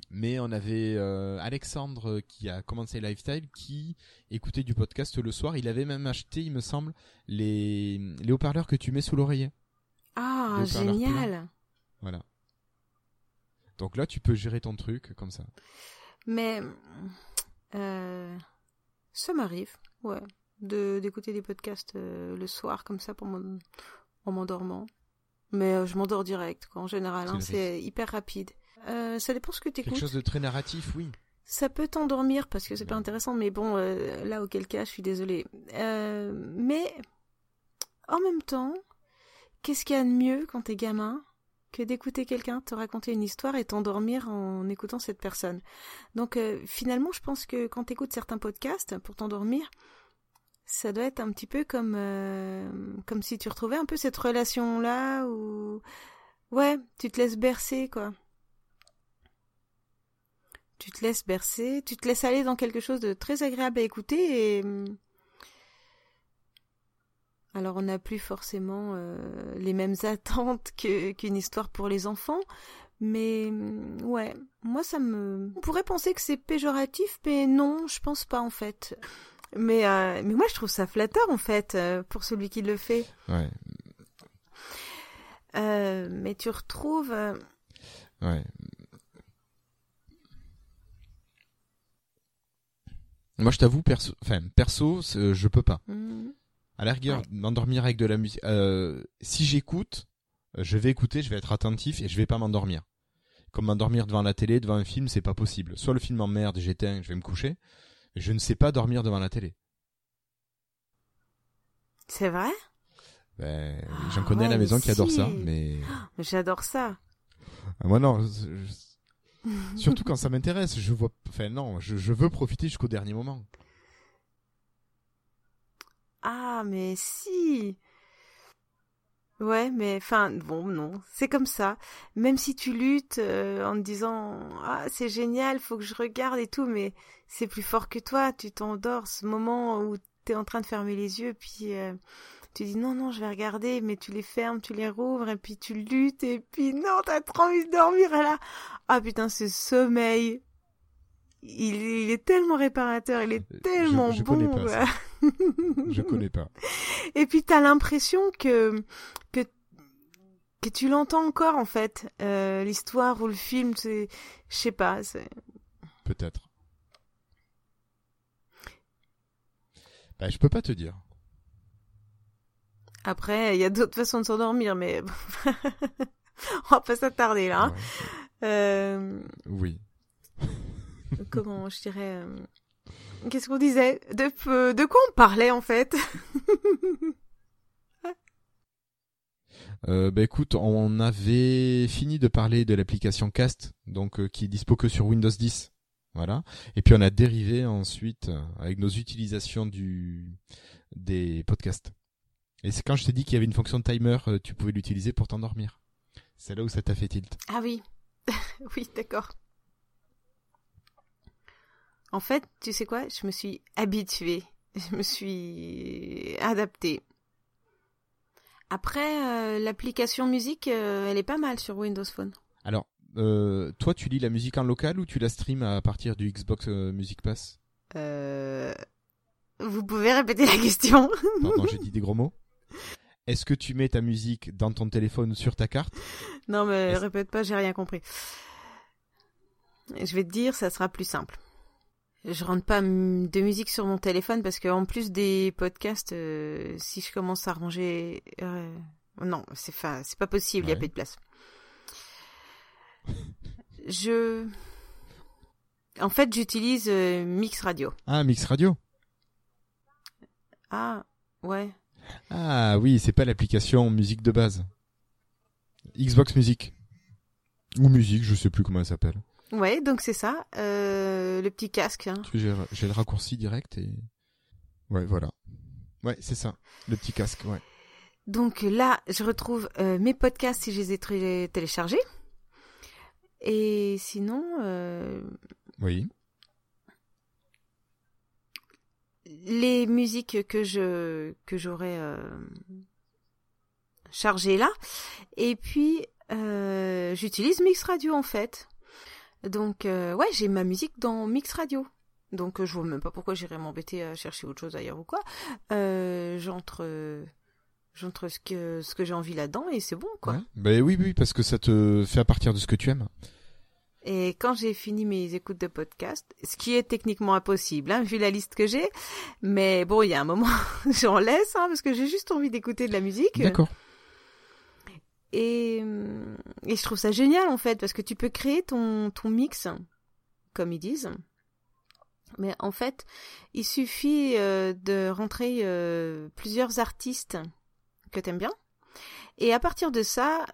Mais on avait euh, Alexandre qui a commencé Lifestyle qui écoutait du podcast le soir. Il avait même acheté, il me semble, les, les haut-parleurs que tu mets sous l'oreiller. Ah, génial. Voilà. Donc là, tu peux gérer ton truc comme ça. Mais euh, ça m'arrive, ouais, de d'écouter des podcasts euh, le soir comme ça pour en m'endormant. Mais euh, je m'endors direct, quoi, en général. C'est hein, c'est hyper rapide. Euh, ça dépend ce que tu Quelque écoutes. chose de très narratif, oui. Ça peut t'endormir parce que c'est pas intéressant, mais bon, là, auquel cas, je suis désolée. Mais en même temps, qu'est-ce qu'il y a de mieux quand t'es gamin que d'écouter quelqu'un te raconter une histoire et t'endormir en écoutant cette personne? Donc euh, finalement, je pense que quand t'écoutes certains podcasts pour t'endormir, ça doit être un petit peu comme euh, comme si tu retrouvais un peu cette relation là où ouais, tu te laisses bercer quoi tu te laisses bercer, tu te laisses aller dans quelque chose de très agréable à écouter hum, alors on n'a plus forcément euh, les mêmes attentes que qu'une histoire pour les enfants, mais hum, ouais, moi ça me on pourrait penser que c'est péjoratif, mais non, je pense pas en fait. Mais euh, mais moi je trouve ça flatteur en fait euh, pour celui qui le fait. Ouais. Euh, mais tu retrouves Ouais. Moi, je t'avoue, perso, enfin, perso, je peux pas. Mhm. À la rigueur, m'endormir avec de la musique. Si j'écoute, je vais écouter, je vais être attentif et je vais pas m'endormir. Comme m'endormir devant la télé, devant un film, c'est pas possible. Soit le film m'emmerde, j'éteins, je vais me coucher. Je ne sais pas dormir devant la télé. C'est vrai? Ben, j'en connais à la maison qui adore ça, mais J'adore ça. Ah, moi non. je- Surtout quand ça m'intéresse, je vois. Enfin non, je, je veux profiter jusqu'au dernier moment. Ah, mais si. Ouais, mais enfin, bon, non, c'est comme ça. Même si tu luttes euh, en te disant ah c'est génial, faut que je regarde et tout, mais c'est plus fort que toi. Tu t'endors, ce moment où t'es en train de fermer les yeux, puis euh, tu dis non non, je vais regarder, mais tu les fermes, tu les rouvres, et puis tu luttes, et puis non, t'as trop envie de dormir, et là, ah putain, ce sommeil. Il, il est tellement réparateur, il est tellement Euh, je bon. connais pas. Je connais pas. Et puis t'as l'impression que que que tu l'entends encore en fait, euh, l'histoire ou le film, c'est, je sais pas. Peut-être. Bah, je peux pas te dire. Après, il y a d'autres façons de s'endormir, mais on va pas s'attarder là. hein. Euh, Oui. comment je dirais euh, Qu'est-ce qu'on disait? De, de quoi on parlait en fait? Euh, bah écoute, on avait fini de parler de l'application Cast, donc euh, qui est dispo que sur Windows 10. Voilà. Et puis on a dérivé ensuite euh, avec nos utilisations du des podcasts. Et c'est quand je t'ai dit qu'il y avait une fonction de timer, euh, tu pouvais l'utiliser pour t'endormir. C'est là où ça t'a fait tilt. Ah oui, oui, d'accord. En fait, tu sais quoi? Je me suis habituée. Je me suis adaptée. Après, euh, l'application musique, euh, elle est pas mal sur Windows Phone. Alors, euh, toi, tu lis la musique en local ou tu la streams à partir du Xbox euh, Music Pass Euh... Vous pouvez répéter la question Pardon, j'ai dit des gros mots. Est-ce que tu mets ta musique dans ton téléphone ou sur ta carte? Non, mais répète pas, j'ai rien compris. Je vais te dire, ça sera plus simple. Je rentre pas de musique sur mon téléphone parce que en plus des podcasts, euh, si je commence à ranger, non, c'est pas possible, il y a Ouais. pas de place. Je, en fait, j'utilise euh, Mix Radio. Ah, Mix Radio. Ah, ouais. Ah oui, c'est pas l'application musique de base. Xbox Music. Ou musique, je sais plus comment elle s'appelle. Ouais, donc c'est ça, euh, le petit casque. hein. J'ai le raccourci direct et... Ouais, voilà. Ouais, c'est ça. Le petit casque, ouais. Donc là, je retrouve euh, mes podcasts si je les ai téléchargés. Et sinon, euh, Oui. les musiques que je que j'aurais euh, chargées là. Et puis, euh, j'utilise Mix Radio en fait. Donc, ouais, j'ai ma musique dans Mix Radio. Donc, je vois même pas pourquoi j'irais m'embêter à chercher autre chose ailleurs ou quoi. Euh, j'entre, j'entre ce que ce que j'ai envie là-dedans et c'est bon quoi. Ouais. Ben oui, oui, parce que ça te fait à partir de ce que tu aimes. Et quand j'ai fini mes écoutes de podcast, ce qui est techniquement impossible, hein, vu la liste que j'ai, mais bon, il y a un moment, j'en laisse, hein, parce que j'ai juste envie d'écouter de la musique. D'accord. Et, hum, et je trouve ça génial, en fait, parce que tu peux créer ton, ton mix, comme ils disent. Mais en fait, il suffit euh, de rentrer euh, plusieurs artistes que t'aimes bien. Et à partir de ça,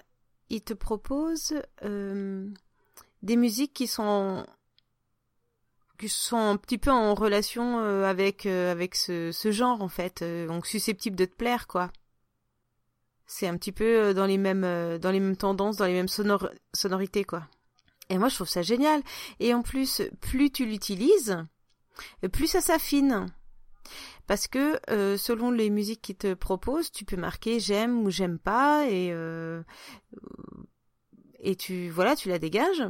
ils te proposent euh, des musiques qui sont qui sont un petit peu en relation euh, avec euh, ce, genre en fait, euh, donc susceptibles de te plaire quoi. C'est un petit peu dans les mêmes dans les mêmes tendances, dans les mêmes sonor- sonorités quoi. Et moi je trouve ça génial. Et en plus, plus tu l'utilises, plus ça s'affine. Parce que selon les musiques qu'ils te proposent, tu peux marquer j'aime ou j'aime pas et et tu voilà, tu la dégages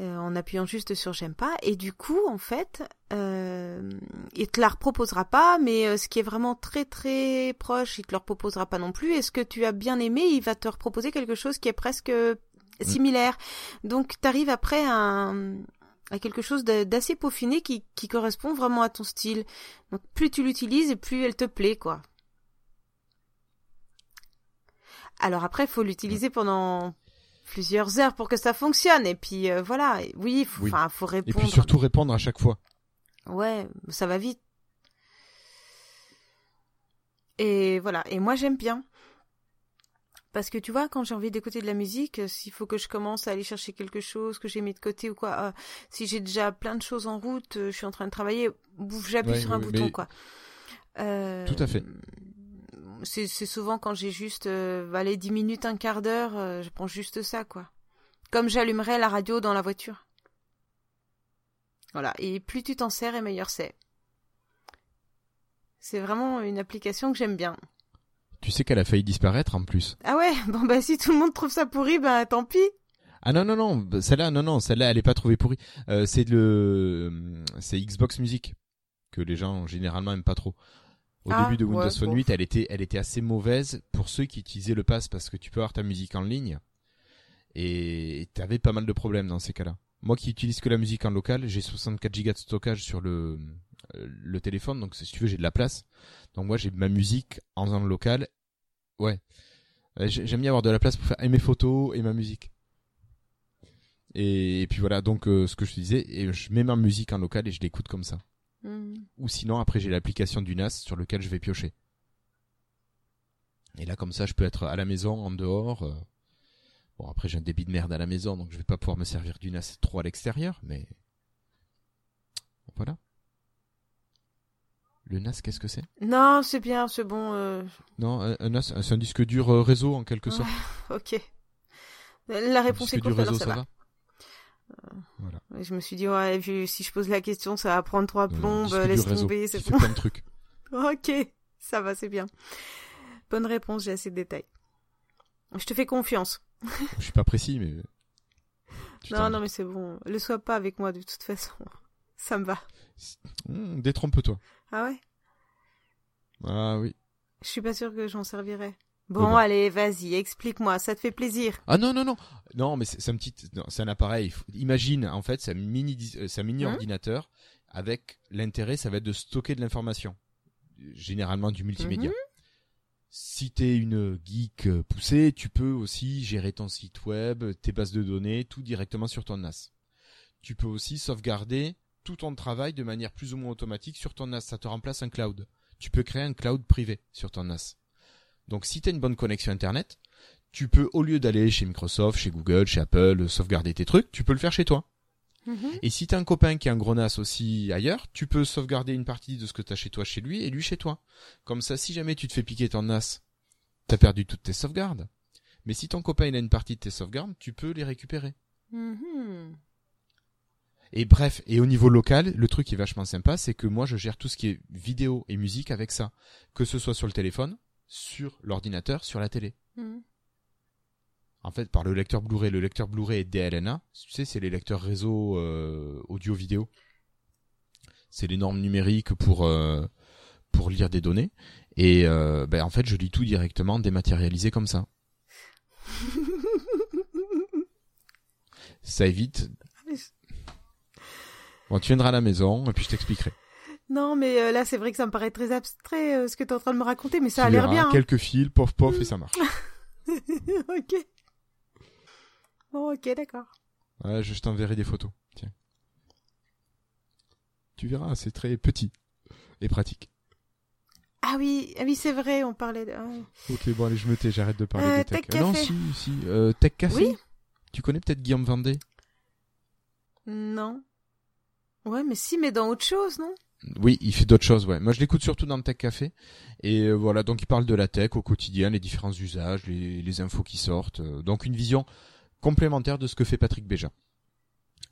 euh, en appuyant juste sur j'aime pas. Et du coup en fait euh, il te la reproposera pas mais euh, ce qui est vraiment très très proche il te le reproposera pas non plus. Et ce que tu as bien aimé? Il va te reproposer quelque chose qui est presque similaire. Donc tu arrives après à, un- à quelque chose d'assez peaufiné qui, qui correspond vraiment à ton style. Donc plus tu l'utilises et plus elle te plaît quoi. Alors après il faut l'utiliser pendant plusieurs heures pour que ça fonctionne et puis euh, voilà oui faut, Oui. faut Et répondre puis surtout répondre à chaque fois. ouais ça va vite Et voilà. Et moi, j'aime bien. Parce que tu vois, quand j'ai envie d'écouter de la musique, euh, s'il faut que je commence à aller chercher quelque chose que j'ai mis de côté ou quoi, euh, si j'ai déjà plein de choses en route, euh, je suis en train de travailler, j'appuie Ouais, sur un bouton, mais- quoi. Euh, Tout à fait. C'est souvent quand j'ai juste, euh, allez, 10 minutes, un quart d'heure, euh, je prends juste ça, quoi. Comme j'allumerais la radio dans la voiture. Voilà. Et plus tu t'en sers, et meilleur c'est. C'est vraiment une application que j'aime bien. Tu sais qu'elle a failli disparaître en plus. Ah ouais, bon bah si tout le monde trouve ça pourri, bah tant pis. Ah non non non, bah, celle-là non non, celle-là elle est pas trouvée pourrie. Euh, c'est le euh, c'est Xbox Music que les gens généralement aiment pas trop. Au Ah, début de Windows ouais, Phone bon. 8, elle était elle était assez mauvaise pour ceux qui utilisaient le pass parce que tu peux avoir ta musique en ligne et t'avais pas mal de problèmes dans ces cas-là. Moi qui utilise que la musique en local, j'ai 64 Go de stockage sur le euh, le téléphone donc si tu veux j'ai de la place. Donc moi j'ai ma musique en en local. Ouais. J'ai- J'aime bien avoir de la place pour faire et mes photos et ma musique. Et, et puis voilà, donc euh, ce que je te disais, et je mets ma musique en local et je l'écoute comme ça. Mhm. Ou sinon, après, j'ai l'application du NAS sur lequel je vais piocher. Et là, comme ça, je peux être à la maison, en dehors. euh. Bon, après, j'ai un débit de merde à la maison, donc je vais pas pouvoir me servir du NAS trop à l'extérieur, mais voilà. Le NAS, qu'est-ce que c'est? Non, c'est bien, c'est bon. euh, Non, un, un NAS, c'est un disque dur euh, réseau en quelque sorte. ok. La réponse est courte, alors ça, ça va. va? Voilà. Je me suis dit, ouais, vu, si je pose la question, ça va prendre trois non, plombes, laisse tomber, c'est bon. plein de trucs. ok, ça va, c'est bien. Bonne réponse, j'ai assez de détails. Je te fais confiance. Je suis pas précis, mais non, non, mais c'est bon. Le sois pas avec moi de toute façon. Ça me va. Hum, détrompe-toi. Ah ouais? Ah oui. Je suis pas sûre que j'en servirais. Mais Bon, bon. allez, vas-y, explique-moi, ça te fait plaisir. Ah non non non non mais c'est un petit c'est un appareil. Imagine en fait c'est un mini euh, c'est un mini Hein ordinateur avec l'intérêt ça va être de stocker de l'information, généralement du multimédia. Mhm. Si t'es une geek euh, poussée, tu peux aussi gérer ton site web, tes bases de données, tout directement sur ton NAS. Tu peux aussi sauvegarder tout ton travail de manière plus ou moins automatique sur ton NAS. Ça te remplace un cloud. Tu peux créer un cloud privé sur ton NAS. Donc si tu as une bonne connexion Internet, tu peux, au lieu d'aller chez Microsoft, chez Google, chez Apple, sauvegarder tes trucs, tu peux le faire chez toi. Mhm. Et si t'as un copain qui a un gros NAS aussi ailleurs, tu peux sauvegarder une partie de ce que t'as chez toi chez lui et lui chez toi. Comme ça, si jamais tu te fais piquer ton NAS, t'as perdu toutes tes sauvegardes. Mais si ton copain il a une partie de tes sauvegardes, tu peux les récupérer. Mhm. Et bref, et au niveau local, le truc qui est vachement sympa, c'est que moi je gère tout ce qui est vidéo et musique avec ça. Que ce soit sur le téléphone, sur l'ordinateur, sur la télé. Mhm. En fait, par le lecteur Blu-ray, le lecteur Blu-ray est DLNA. Tu sais, c'est les lecteurs réseau euh, audio-vidéo. C'est les normes numériques pour euh, pour lire des données. Et euh, ben, en fait, je lis tout directement dématérialisé comme ça. Ça évite. Bon, tu viendras à la maison et puis je t'expliquerai. Non, mais euh, là, c'est vrai que ça me paraît très abstrait euh, ce que tu es en train de me raconter, mais ça Tu a l'air bien. hein. Quelques fils, pof pof et ça marche. ok. Bon, ok, d'accord. Ouais, je t'enverrai des photos. Tiens. Tu verras, c'est très petit et pratique. Ah oui, ah oui, c'est vrai, on parlait de. ah. Ok, bon, allez, je me tais, j'arrête de parler Euh, de tech. Tech Euh, non, Café. si, si. Euh, tech Café Oui. Tu connais peut-être Guillaume Vendée? Non. Ouais, mais si, mais dans autre chose, non? Oui, il fait d'autres choses, ouais. Moi, je l'écoute surtout dans le Tech Café. Et euh, voilà, donc il parle de la tech au quotidien, les différents usages, les, les infos qui sortent. euh, donc une vision complémentaire de ce que fait Patrick Béja.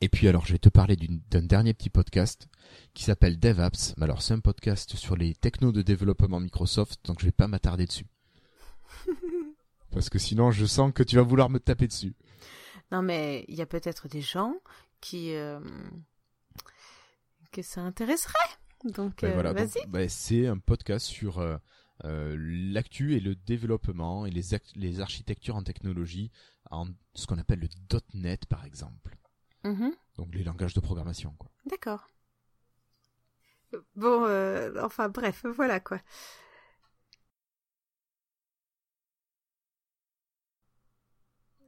Et puis alors, je vais te parler d'un dernier petit podcast qui s'appelle DevApps. Mais alors, c'est un podcast sur les technos de développement Microsoft, donc je vais pas m'attarder dessus. Parce que sinon, je sens que tu vas vouloir me taper dessus. Non, mais il y a peut-être des gens qui. euh, que ça intéresserait. Donc, Ben euh, voilà, vas-y. ben, c'est un podcast sur euh, euh, l'actu et le développement et les, les architectures en technologie en ce qu'on appelle le .NET par exemple. Mhm. Donc les langages de programmation. Quoi. D'accord. Bon, euh, enfin bref, voilà quoi.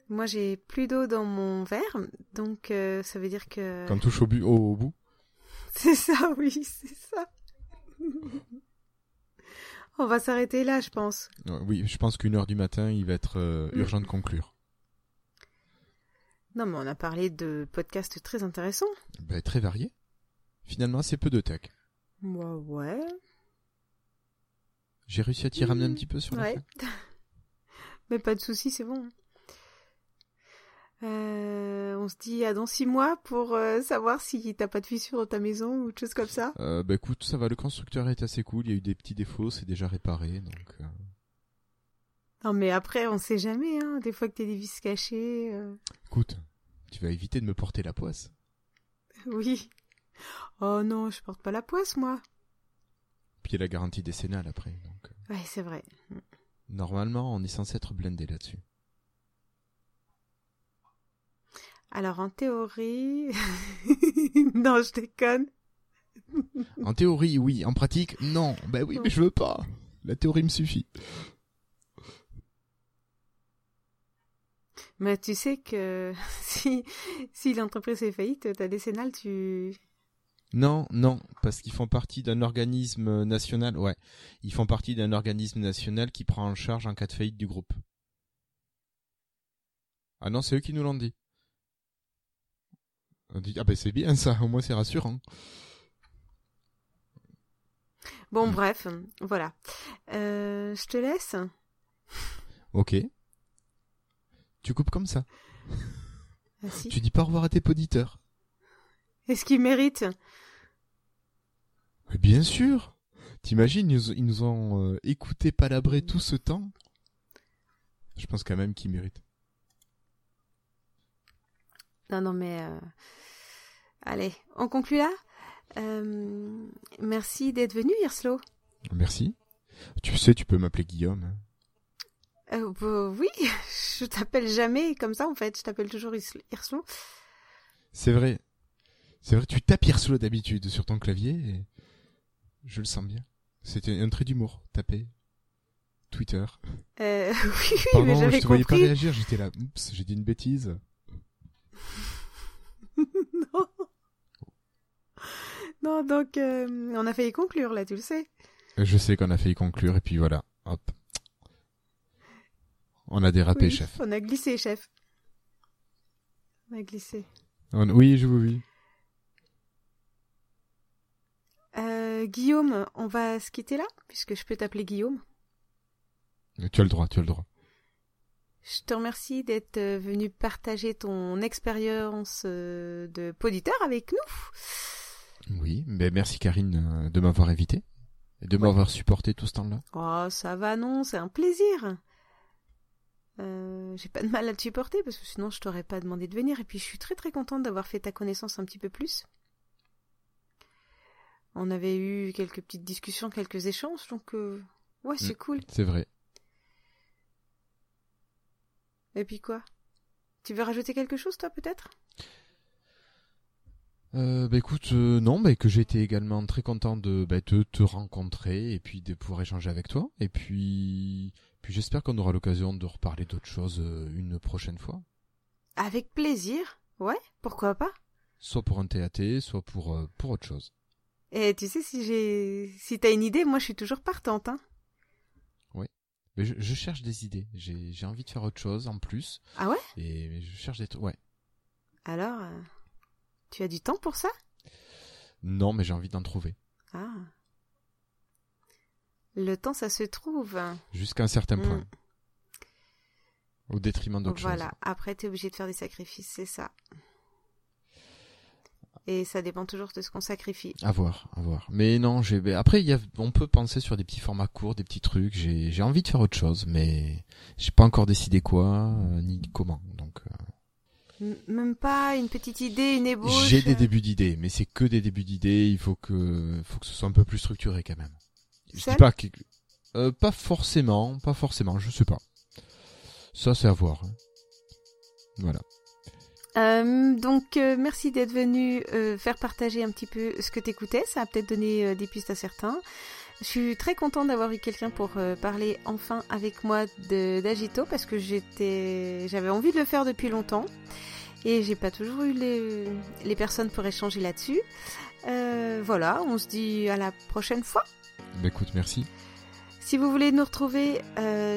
Moi, j'ai plus d'eau dans mon verre, donc euh, ça veut dire que. Quand on touche au, bu- au, au bout? C'est ça, oui, c'est ça. On va s'arrêter là, je pense. Oui, je pense qu'une heure du matin, il va être euh, Mm. urgent de conclure. Non, mais on a parlé de podcasts très intéressants. Ben, très varié. Finalement, c'est peu de tech. Ouais, ouais. J'ai réussi à t'y ramener un petit peu sur la Ouais. fin. mais pas de soucis, c'est bon. Euh, on se dit à dans six mois pour euh, savoir si t'as pas de fissure dans ta maison ou autre chose comme ça. Euh, bah écoute, ça va, le constructeur est assez cool, il y a eu des petits défauts, c'est déjà réparé, donc... euh, Non, mais après, on sait jamais, hein. Des fois que t'as des vis cachées. Écoute, tu vas éviter de me porter la poisse. Oui. Oh non, je porte pas la poisse, moi. Puis il y a la garantie décennale après, donc... Ouais, c'est vrai. Normalement, on est censé être blindé là-dessus. Alors, en théorie. non, je déconne. En théorie, oui. En pratique, non. Bah oui, mais je veux pas. La théorie me suffit. Mais tu sais que si, si l'entreprise est faillite, ta décennale, tu. Non, non, parce qu'ils font partie d'un organisme national. Ouais, ils font partie d'un organisme national qui prend en charge en cas de faillite du groupe. Ah non, c'est eux qui nous l'ont dit. On dit ah ben c'est bien ça, au moins c'est rassurant. Bon, bref, voilà. Euh, je te laisse. Ok. Tu coupes comme ça. Ah, si. Tu dis pas au revoir à tes auditeurs. Est-ce qu'ils méritent? Mais bien sûr. T'imagines, ils, nous- ils nous ont euh, écouté palabrer tout ce temps. Je pense quand même qu'ils méritent. Non, non, mais. euh, Allez, on conclut là Euh, Merci d'être venu, Hirslo. Merci. Tu sais, tu peux m'appeler Guillaume. hein. Euh, bah, oui, je t'appelle jamais comme ça en fait, je t'appelle toujours Hirslo. C'est vrai. C'est vrai, tu tapes Hirslo d'habitude sur ton clavier et je le sens bien. C'était un trait d'humour, taper. Twitter. Euh, oui, oui, Pardon, mais je te voyais pas réagir, j'étais là. Oups, j'ai dit une bêtise. non. Non, donc euh, on a failli conclure là, tu le sais. Je sais qu'on a failli conclure et puis voilà, hop. On a dérapé, Oui, chef. On a glissé, chef. On a glissé. On- Oui, je vous oui. Euh, Guillaume, on va se quitter là, puisque je peux t'appeler Guillaume. Tu as le droit, tu as le droit. Je te remercie d'être euh, venu partager ton expérience euh, de poditeur avec nous. Oui, ben merci Karine euh, de m'avoir invité et de m'avoir supporté tout ce temps-là. Oh, ça va, non, c'est un plaisir. Euh, J'ai pas de mal à te supporter parce que sinon je t'aurais pas demandé de venir. Et puis je suis très très contente d'avoir fait ta connaissance un petit peu plus. On avait eu quelques petites discussions, quelques échanges, donc euh, ouais, c'est Mm, cool. C'est vrai. Et puis quoi? Tu veux rajouter quelque chose, toi, peut-être? Euh, bah écoute, euh, non, bah, que j'ai été également très content de bah, te, te rencontrer et puis de pouvoir échanger avec toi. Et puis, puis j'espère qu'on aura l'occasion de reparler d'autres choses euh, une prochaine fois. Avec plaisir. Ouais, pourquoi pas? Soit pour un TAT, soit pour, euh, pour autre chose. Et tu sais, si j'ai, si t'as une idée, moi je suis toujours partante. Hein. Mais je, je cherche des idées. J'ai envie de faire autre chose en plus. Ah ouais? Et je cherche des trucs. Ouais. Alors, euh, tu as du temps pour ça? Non, mais j'ai envie d'en trouver. Ah. Le temps, ça se trouve. Jusqu'à un certain Mm. point. Au détriment d'autres Voilà, choses. après t'es obligé de faire des sacrifices, c'est ça. Et ça dépend toujours de ce qu'on sacrifie. À voir, à voir. Mais non, j'ai. Après, y a... on peut penser sur des petits formats courts, des petits trucs. J'ai j'ai envie de faire autre chose, mais j'ai pas encore décidé quoi euh, ni comment. Donc, euh, Même pas une petite idée, une ébauche. j'ai des débuts d'idées, mais c'est que des débuts d'idées. Il faut que, faut que ce soit un peu plus structuré quand même. Je dis pas que, euh, pas forcément, pas forcément. Je sais pas. Ça, c'est à voir. hein. Voilà. Euh, donc euh, merci d'être venu euh, faire partager un petit peu ce que t'écoutais. Ça a peut-être donné des pistes à certains. Je suis très contente d'avoir eu quelqu'un pour parler enfin avec moi d'Agito parce que j'étais, j'avais envie de le faire depuis longtemps et j'ai pas toujours eu les, les personnes pour échanger là-dessus. Voilà, on se dit à la prochaine fois. Bah écoute, merci. Si vous voulez nous retrouver,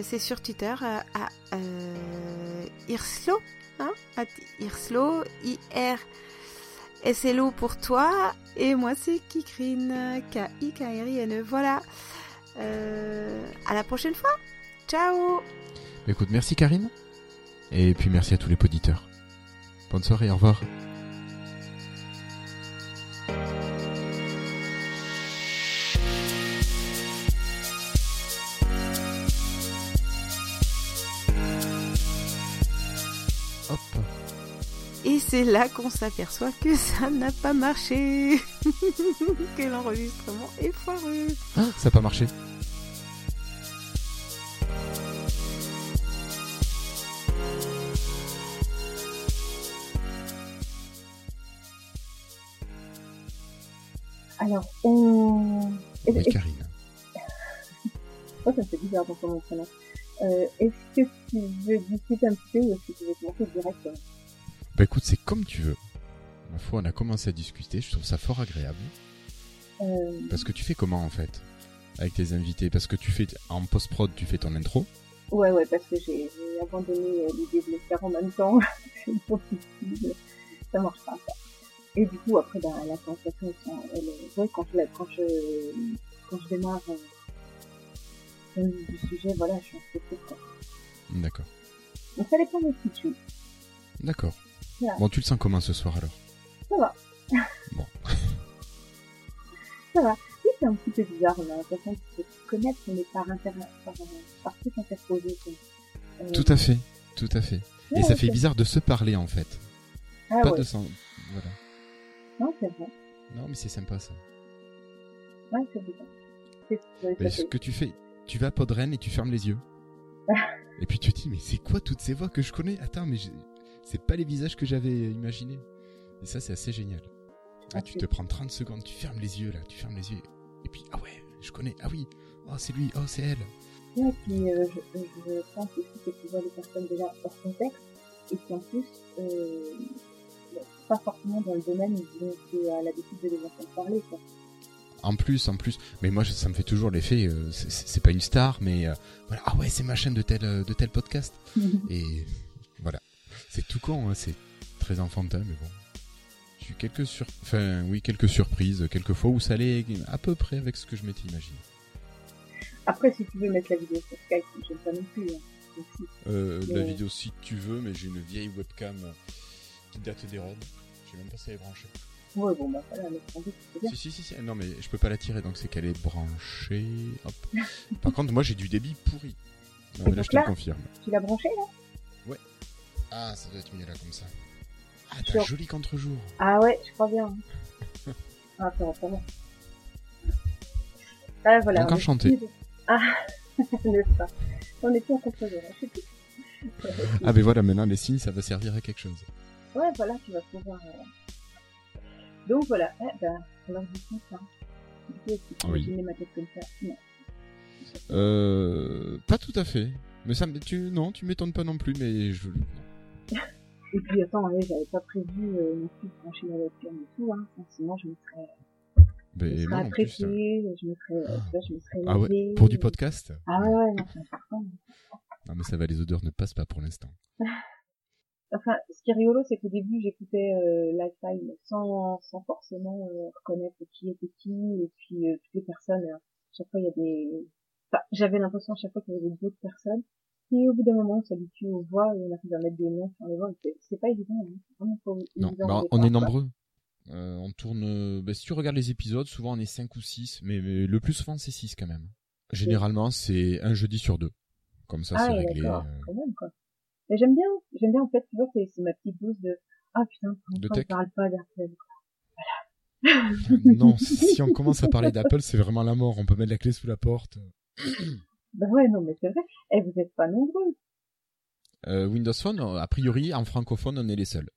c'est sur Twitter à euh, Irslo, hein, at Irslo, I-R-S-L-O pour toi, et moi c'est Kikrine, K-I-K-R-I-N-E. Voilà. Euh, à la prochaine fois. Ciao Écoute, merci Karine. Et puis merci à tous les auditeurs. Bonne soirée, au revoir. C'est là qu'on s'aperçoit que ça n'a pas marché. que l'enregistrement est foireux. Ah, ça n'a pas marché. Alors, on... Oui, Karine. Oh, ça me fait bizarre d'entendre mon prénom. Euh, est-ce que tu veux discuter un petit peu ou est-ce que tu veux commencer directement? Bah écoute, c'est comme tu veux. Ma foi, on a commencé à discuter, je trouve ça fort agréable. euh, Parce que tu fais comment en fait Avec tes invités? Parce que tu fais en post-prod, tu fais ton intro. Ouais, ouais, parce que j'ai abandonné euh, l'idée de le faire en même temps. c'est pas possible. Ça marche pas, ça. Et du coup, après, bah, la conversation, elle, ouais, quand, je, quand je, quand je démarre euh, du sujet, voilà, je suis un peu. D'accord. Donc ça dépend de qui tu. D'accord. Voilà. Bon, tu le sens comment ce soir alors? Ça va. Bon. ça va. Oui, c'est un petit peu bizarre, on a l'impression de se connaître, mais par, inter... par, par truc interposé. Euh, Tout à fait, tout à fait. Ouais, Et ça fait bizarre de se parler en fait. Ah Pas ouais. de s'en... Voilà. Non, c'est vrai. Non, mais c'est sympa ça. Ouais, c'est bizarre. Mais ce que tu fais, tu vas à Podren et tu fermes les yeux. et puis tu te dis, mais c'est quoi toutes ces voix que je connais? Attends, mais c'est pas les visages que j'avais imaginés. Et ça, c'est assez génial. Ah, tu te prends 30 secondes, tu fermes les yeux là, tu fermes les yeux. Et puis, ah ouais, je connais, ah oui, oh c'est lui, oh c'est elle. Ouais, puis euh, je, je pense aussi que tu vois les personnes déjà hors contexte et qui en plus, euh, pas forcément dans le domaine dont tu as l'habitude de les entendre parler. Quoi. En plus, en plus, mais moi ça me fait toujours l'effet, euh, c'est- pas une star, mais euh, voilà, ah ouais, c'est machin de tel, euh, de tel podcast. et c'est tout con, hein, c'est très enfantin, mais bon. J'ai eu quelques sur... enfin, oui, quelques surprises, quelques fois où ça allait à peu près avec ce que je m'étais imaginé. Après, si tu veux mettre la vidéo sur Skype, j'aime pas non plus. Hein. Euh, la vidéo si tu veux, mais j'ai une vieille webcam qui date des rods. Je sais même pas si elle est branchée. Ouais, bon, bah voilà, mais sans doute, c'est bien. Si, si, si, si. Non, mais je peux pas la tirer, donc c'est qu'elle est branchée. Hop. Par contre, moi j'ai du débit pourri. Non, mais là, je te le confirme. Tu l'as branché là? Ah, ça doit être mieux là comme ça. Ah, t'as un joli contre-jour. Ah ouais, je crois bien. ah, ça va, ça va. Ah, voilà. Donc, enchanté. plus- Ah, n'est-ce pas? On est plus en contre-jour, hein, je sais plus. Ah, ben voilà, maintenant les signes, ça va servir à quelque chose. Ouais, voilà, tu vas pouvoir. euh, Donc voilà, eh ben, alors du coup, ça. Du coup, est-ce que tu Oui. ma tête comme ça Non. Euh. Pas tout à fait. Mais ça me. Tu... Non, tu m'étonnes pas non plus, mais je. Et puis attends, ouais, j'avais pas prévu euh, non plus de brancher la webcam et tout, hein. Sinon, je me serais, Ben, je me serais je me serais, tu vois, je me serais Ah ouais, pour du podcast? Ah ouais, ouais, non, c'est important. Non, mais ça va, les odeurs ne passent pas pour l'instant. Enfin, ce qui est rigolo, c'est qu'au début, j'écoutais euh, Lifetime sans, sans forcément euh, reconnaître qui était qui, et puis euh, toutes les personnes. euh, chaque fois, il y a des... Enfin, j'avais l'impression à chaque fois qu'il y avait d'autres personnes. Et au bout d'un moment, on s'habitue aux voix et on arrive à mettre des noms sur les voix. C'est- pas évident, hein. Non, bah, on est nombreux. Euh, on tourne. euh, bah, si tu regardes les épisodes, souvent on est 5 ou 6, mais, mais le plus souvent c'est 6 quand même. Généralement, c'est un jeudi sur deux. Comme ça, ah c'est ouais, réglé. euh, quand même, quoi. Mais j'aime bien, j'aime bien, en fait, tu vois, c'est ma petite dose de, ah putain, on parle pas d'Apple, quoi. non, si on commence à parler d'Apple, c'est vraiment la mort. On peut mettre la clé sous la porte. Bah ouais, non, mais c'est vrai. Eh, vous êtes pas nombreux. Euh, Windows Phone, a priori, en francophone, on est les seuls.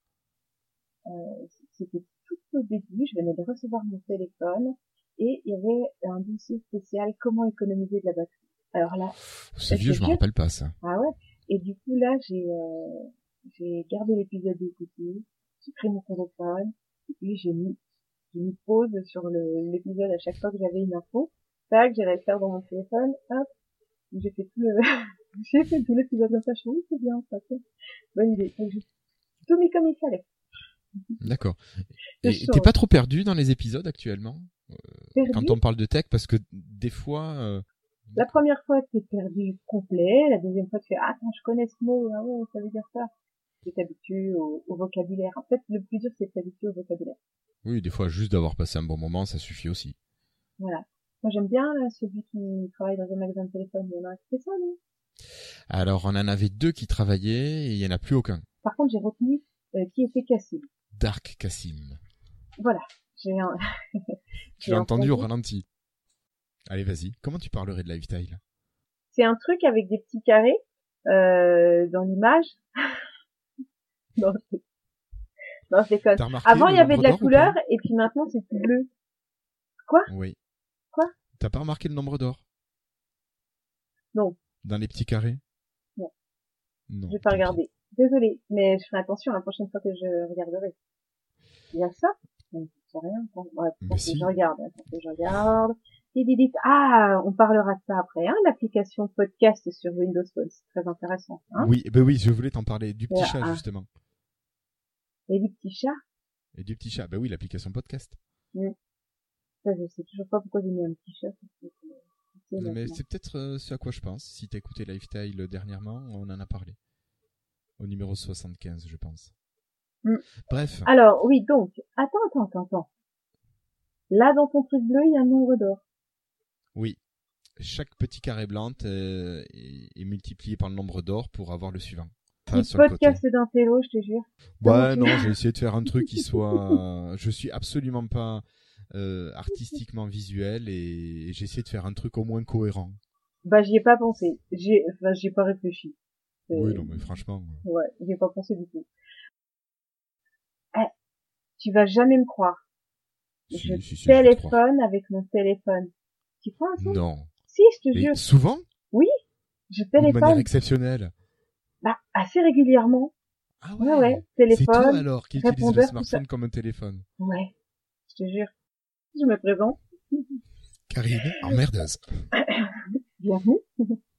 Euh, c'était tout au début, je venais de recevoir mon téléphone et il y avait un dossier spécial comment économiser de la batterie. Alors là, C'est euh, vieux, je me rappelle pas ça. Ah ouais. Et du coup là, j'ai euh, j'ai gardé l'épisode d'écouter, j'ai pris mon téléphone et puis j'ai mis j'ai mis pause sur le- l'épisode à chaque fois que j'avais une info. Tac, j'allais le faire dans mon téléphone, hop, J'ai fait tout le... j'ai fait tout l'épisode de fashion. Oui, c'est bien, ça. c'est- Bonne idée. Donc, j'ai tout mis comme il fallait. D'accord. Et t'es pas trop perdu dans les épisodes actuellement euh, Perdu? Quand on parle de tech, parce que des fois, euh, La première fois, t'es perdu complet. La deuxième fois, tu fais, ah, attends, je connais ce mot. Ah ouais, ça veut dire ça. Tu t'habitues au, au vocabulaire. En fait, le plus dur, c'est de t'habituer au vocabulaire. oui, des fois, juste d'avoir passé un bon moment, ça suffit aussi. Voilà. Moi, j'aime bien, là, celui qui travaille dans un magasin de téléphone. Il y en a qui fait ça, non? Alors, on en avait deux qui travaillaient et il y en a plus aucun. Par contre, j'ai retenu euh, qui était Cassim. Dark Cassim. Voilà. J'ai un... Tu l'as entendu au ralenti. Allez, vas-y. Comment tu parlerais de Lifestyle? C'est un truc avec des petits carrés euh, dans l'image. non, c'est- non, je déconne. Remarqué Avant, il y avait de la couleur et puis maintenant, c'est tout bleu. Quoi? Oui. Quoi? T'as pas remarqué le nombre d'or? Non, dans les petits carrés? Non, Non. je vais pas regarder. Désolée, mais je ferai attention la prochaine fois que je regarderai. Il y a ça? Non, c'est rien. Ouais, que si. je regarde. Que je regarde. Ah, on parlera de ça après. Hein, L'application podcast sur Windows Phone, c'est très intéressant. Hein Oui, ben oui, je voulais t'en parler du petit Et, chat ah. justement. Et du petit chat? Et du petit chat. Ben oui, l'application podcast. Mm. Ça, je sais toujours pas pourquoi j'ai mis un petit chat. Mais c'est peut-être euh, ce à quoi je pense. Si t'as écouté Lifestyle dernièrement, on en a parlé. Au numéro 75, je pense. Mm. Bref. Alors, oui, donc, attends, attends, attends, attends. Là, dans ton truc bleu, il y a un nombre d'or. Oui. Chaque petit carré blanc euh, est, est multiplié par le nombre d'or pour avoir le suivant. Petit sur podcast d'un télo, je te jure. Ouais, Comment non, j'ai essayé de faire un truc qui soit. je suis absolument pas euh, artistiquement visuel et j'ai essayé de faire un truc au moins cohérent. Bah, j'y ai pas pensé. J'ai, enfin, j'y ai pas réfléchi. C'est- Oui, non, mais franchement. Ouais, j'y ai pas pensé du tout. Eh, tu vas jamais me croire. Si, je si, si, je vais te téléphone avec mon téléphone. Tu crois ça? Non. Si, je te jure. souvent? Oui, je De manière téléphone. exceptionnelle. Bah, assez régulièrement. Ah ouais, ouais, C'est téléphone. toi alors qui utilise le smartphone comme un téléphone. Ouais, je te jure. Je me présente. Karine, emmerdeuse. Bienvenue.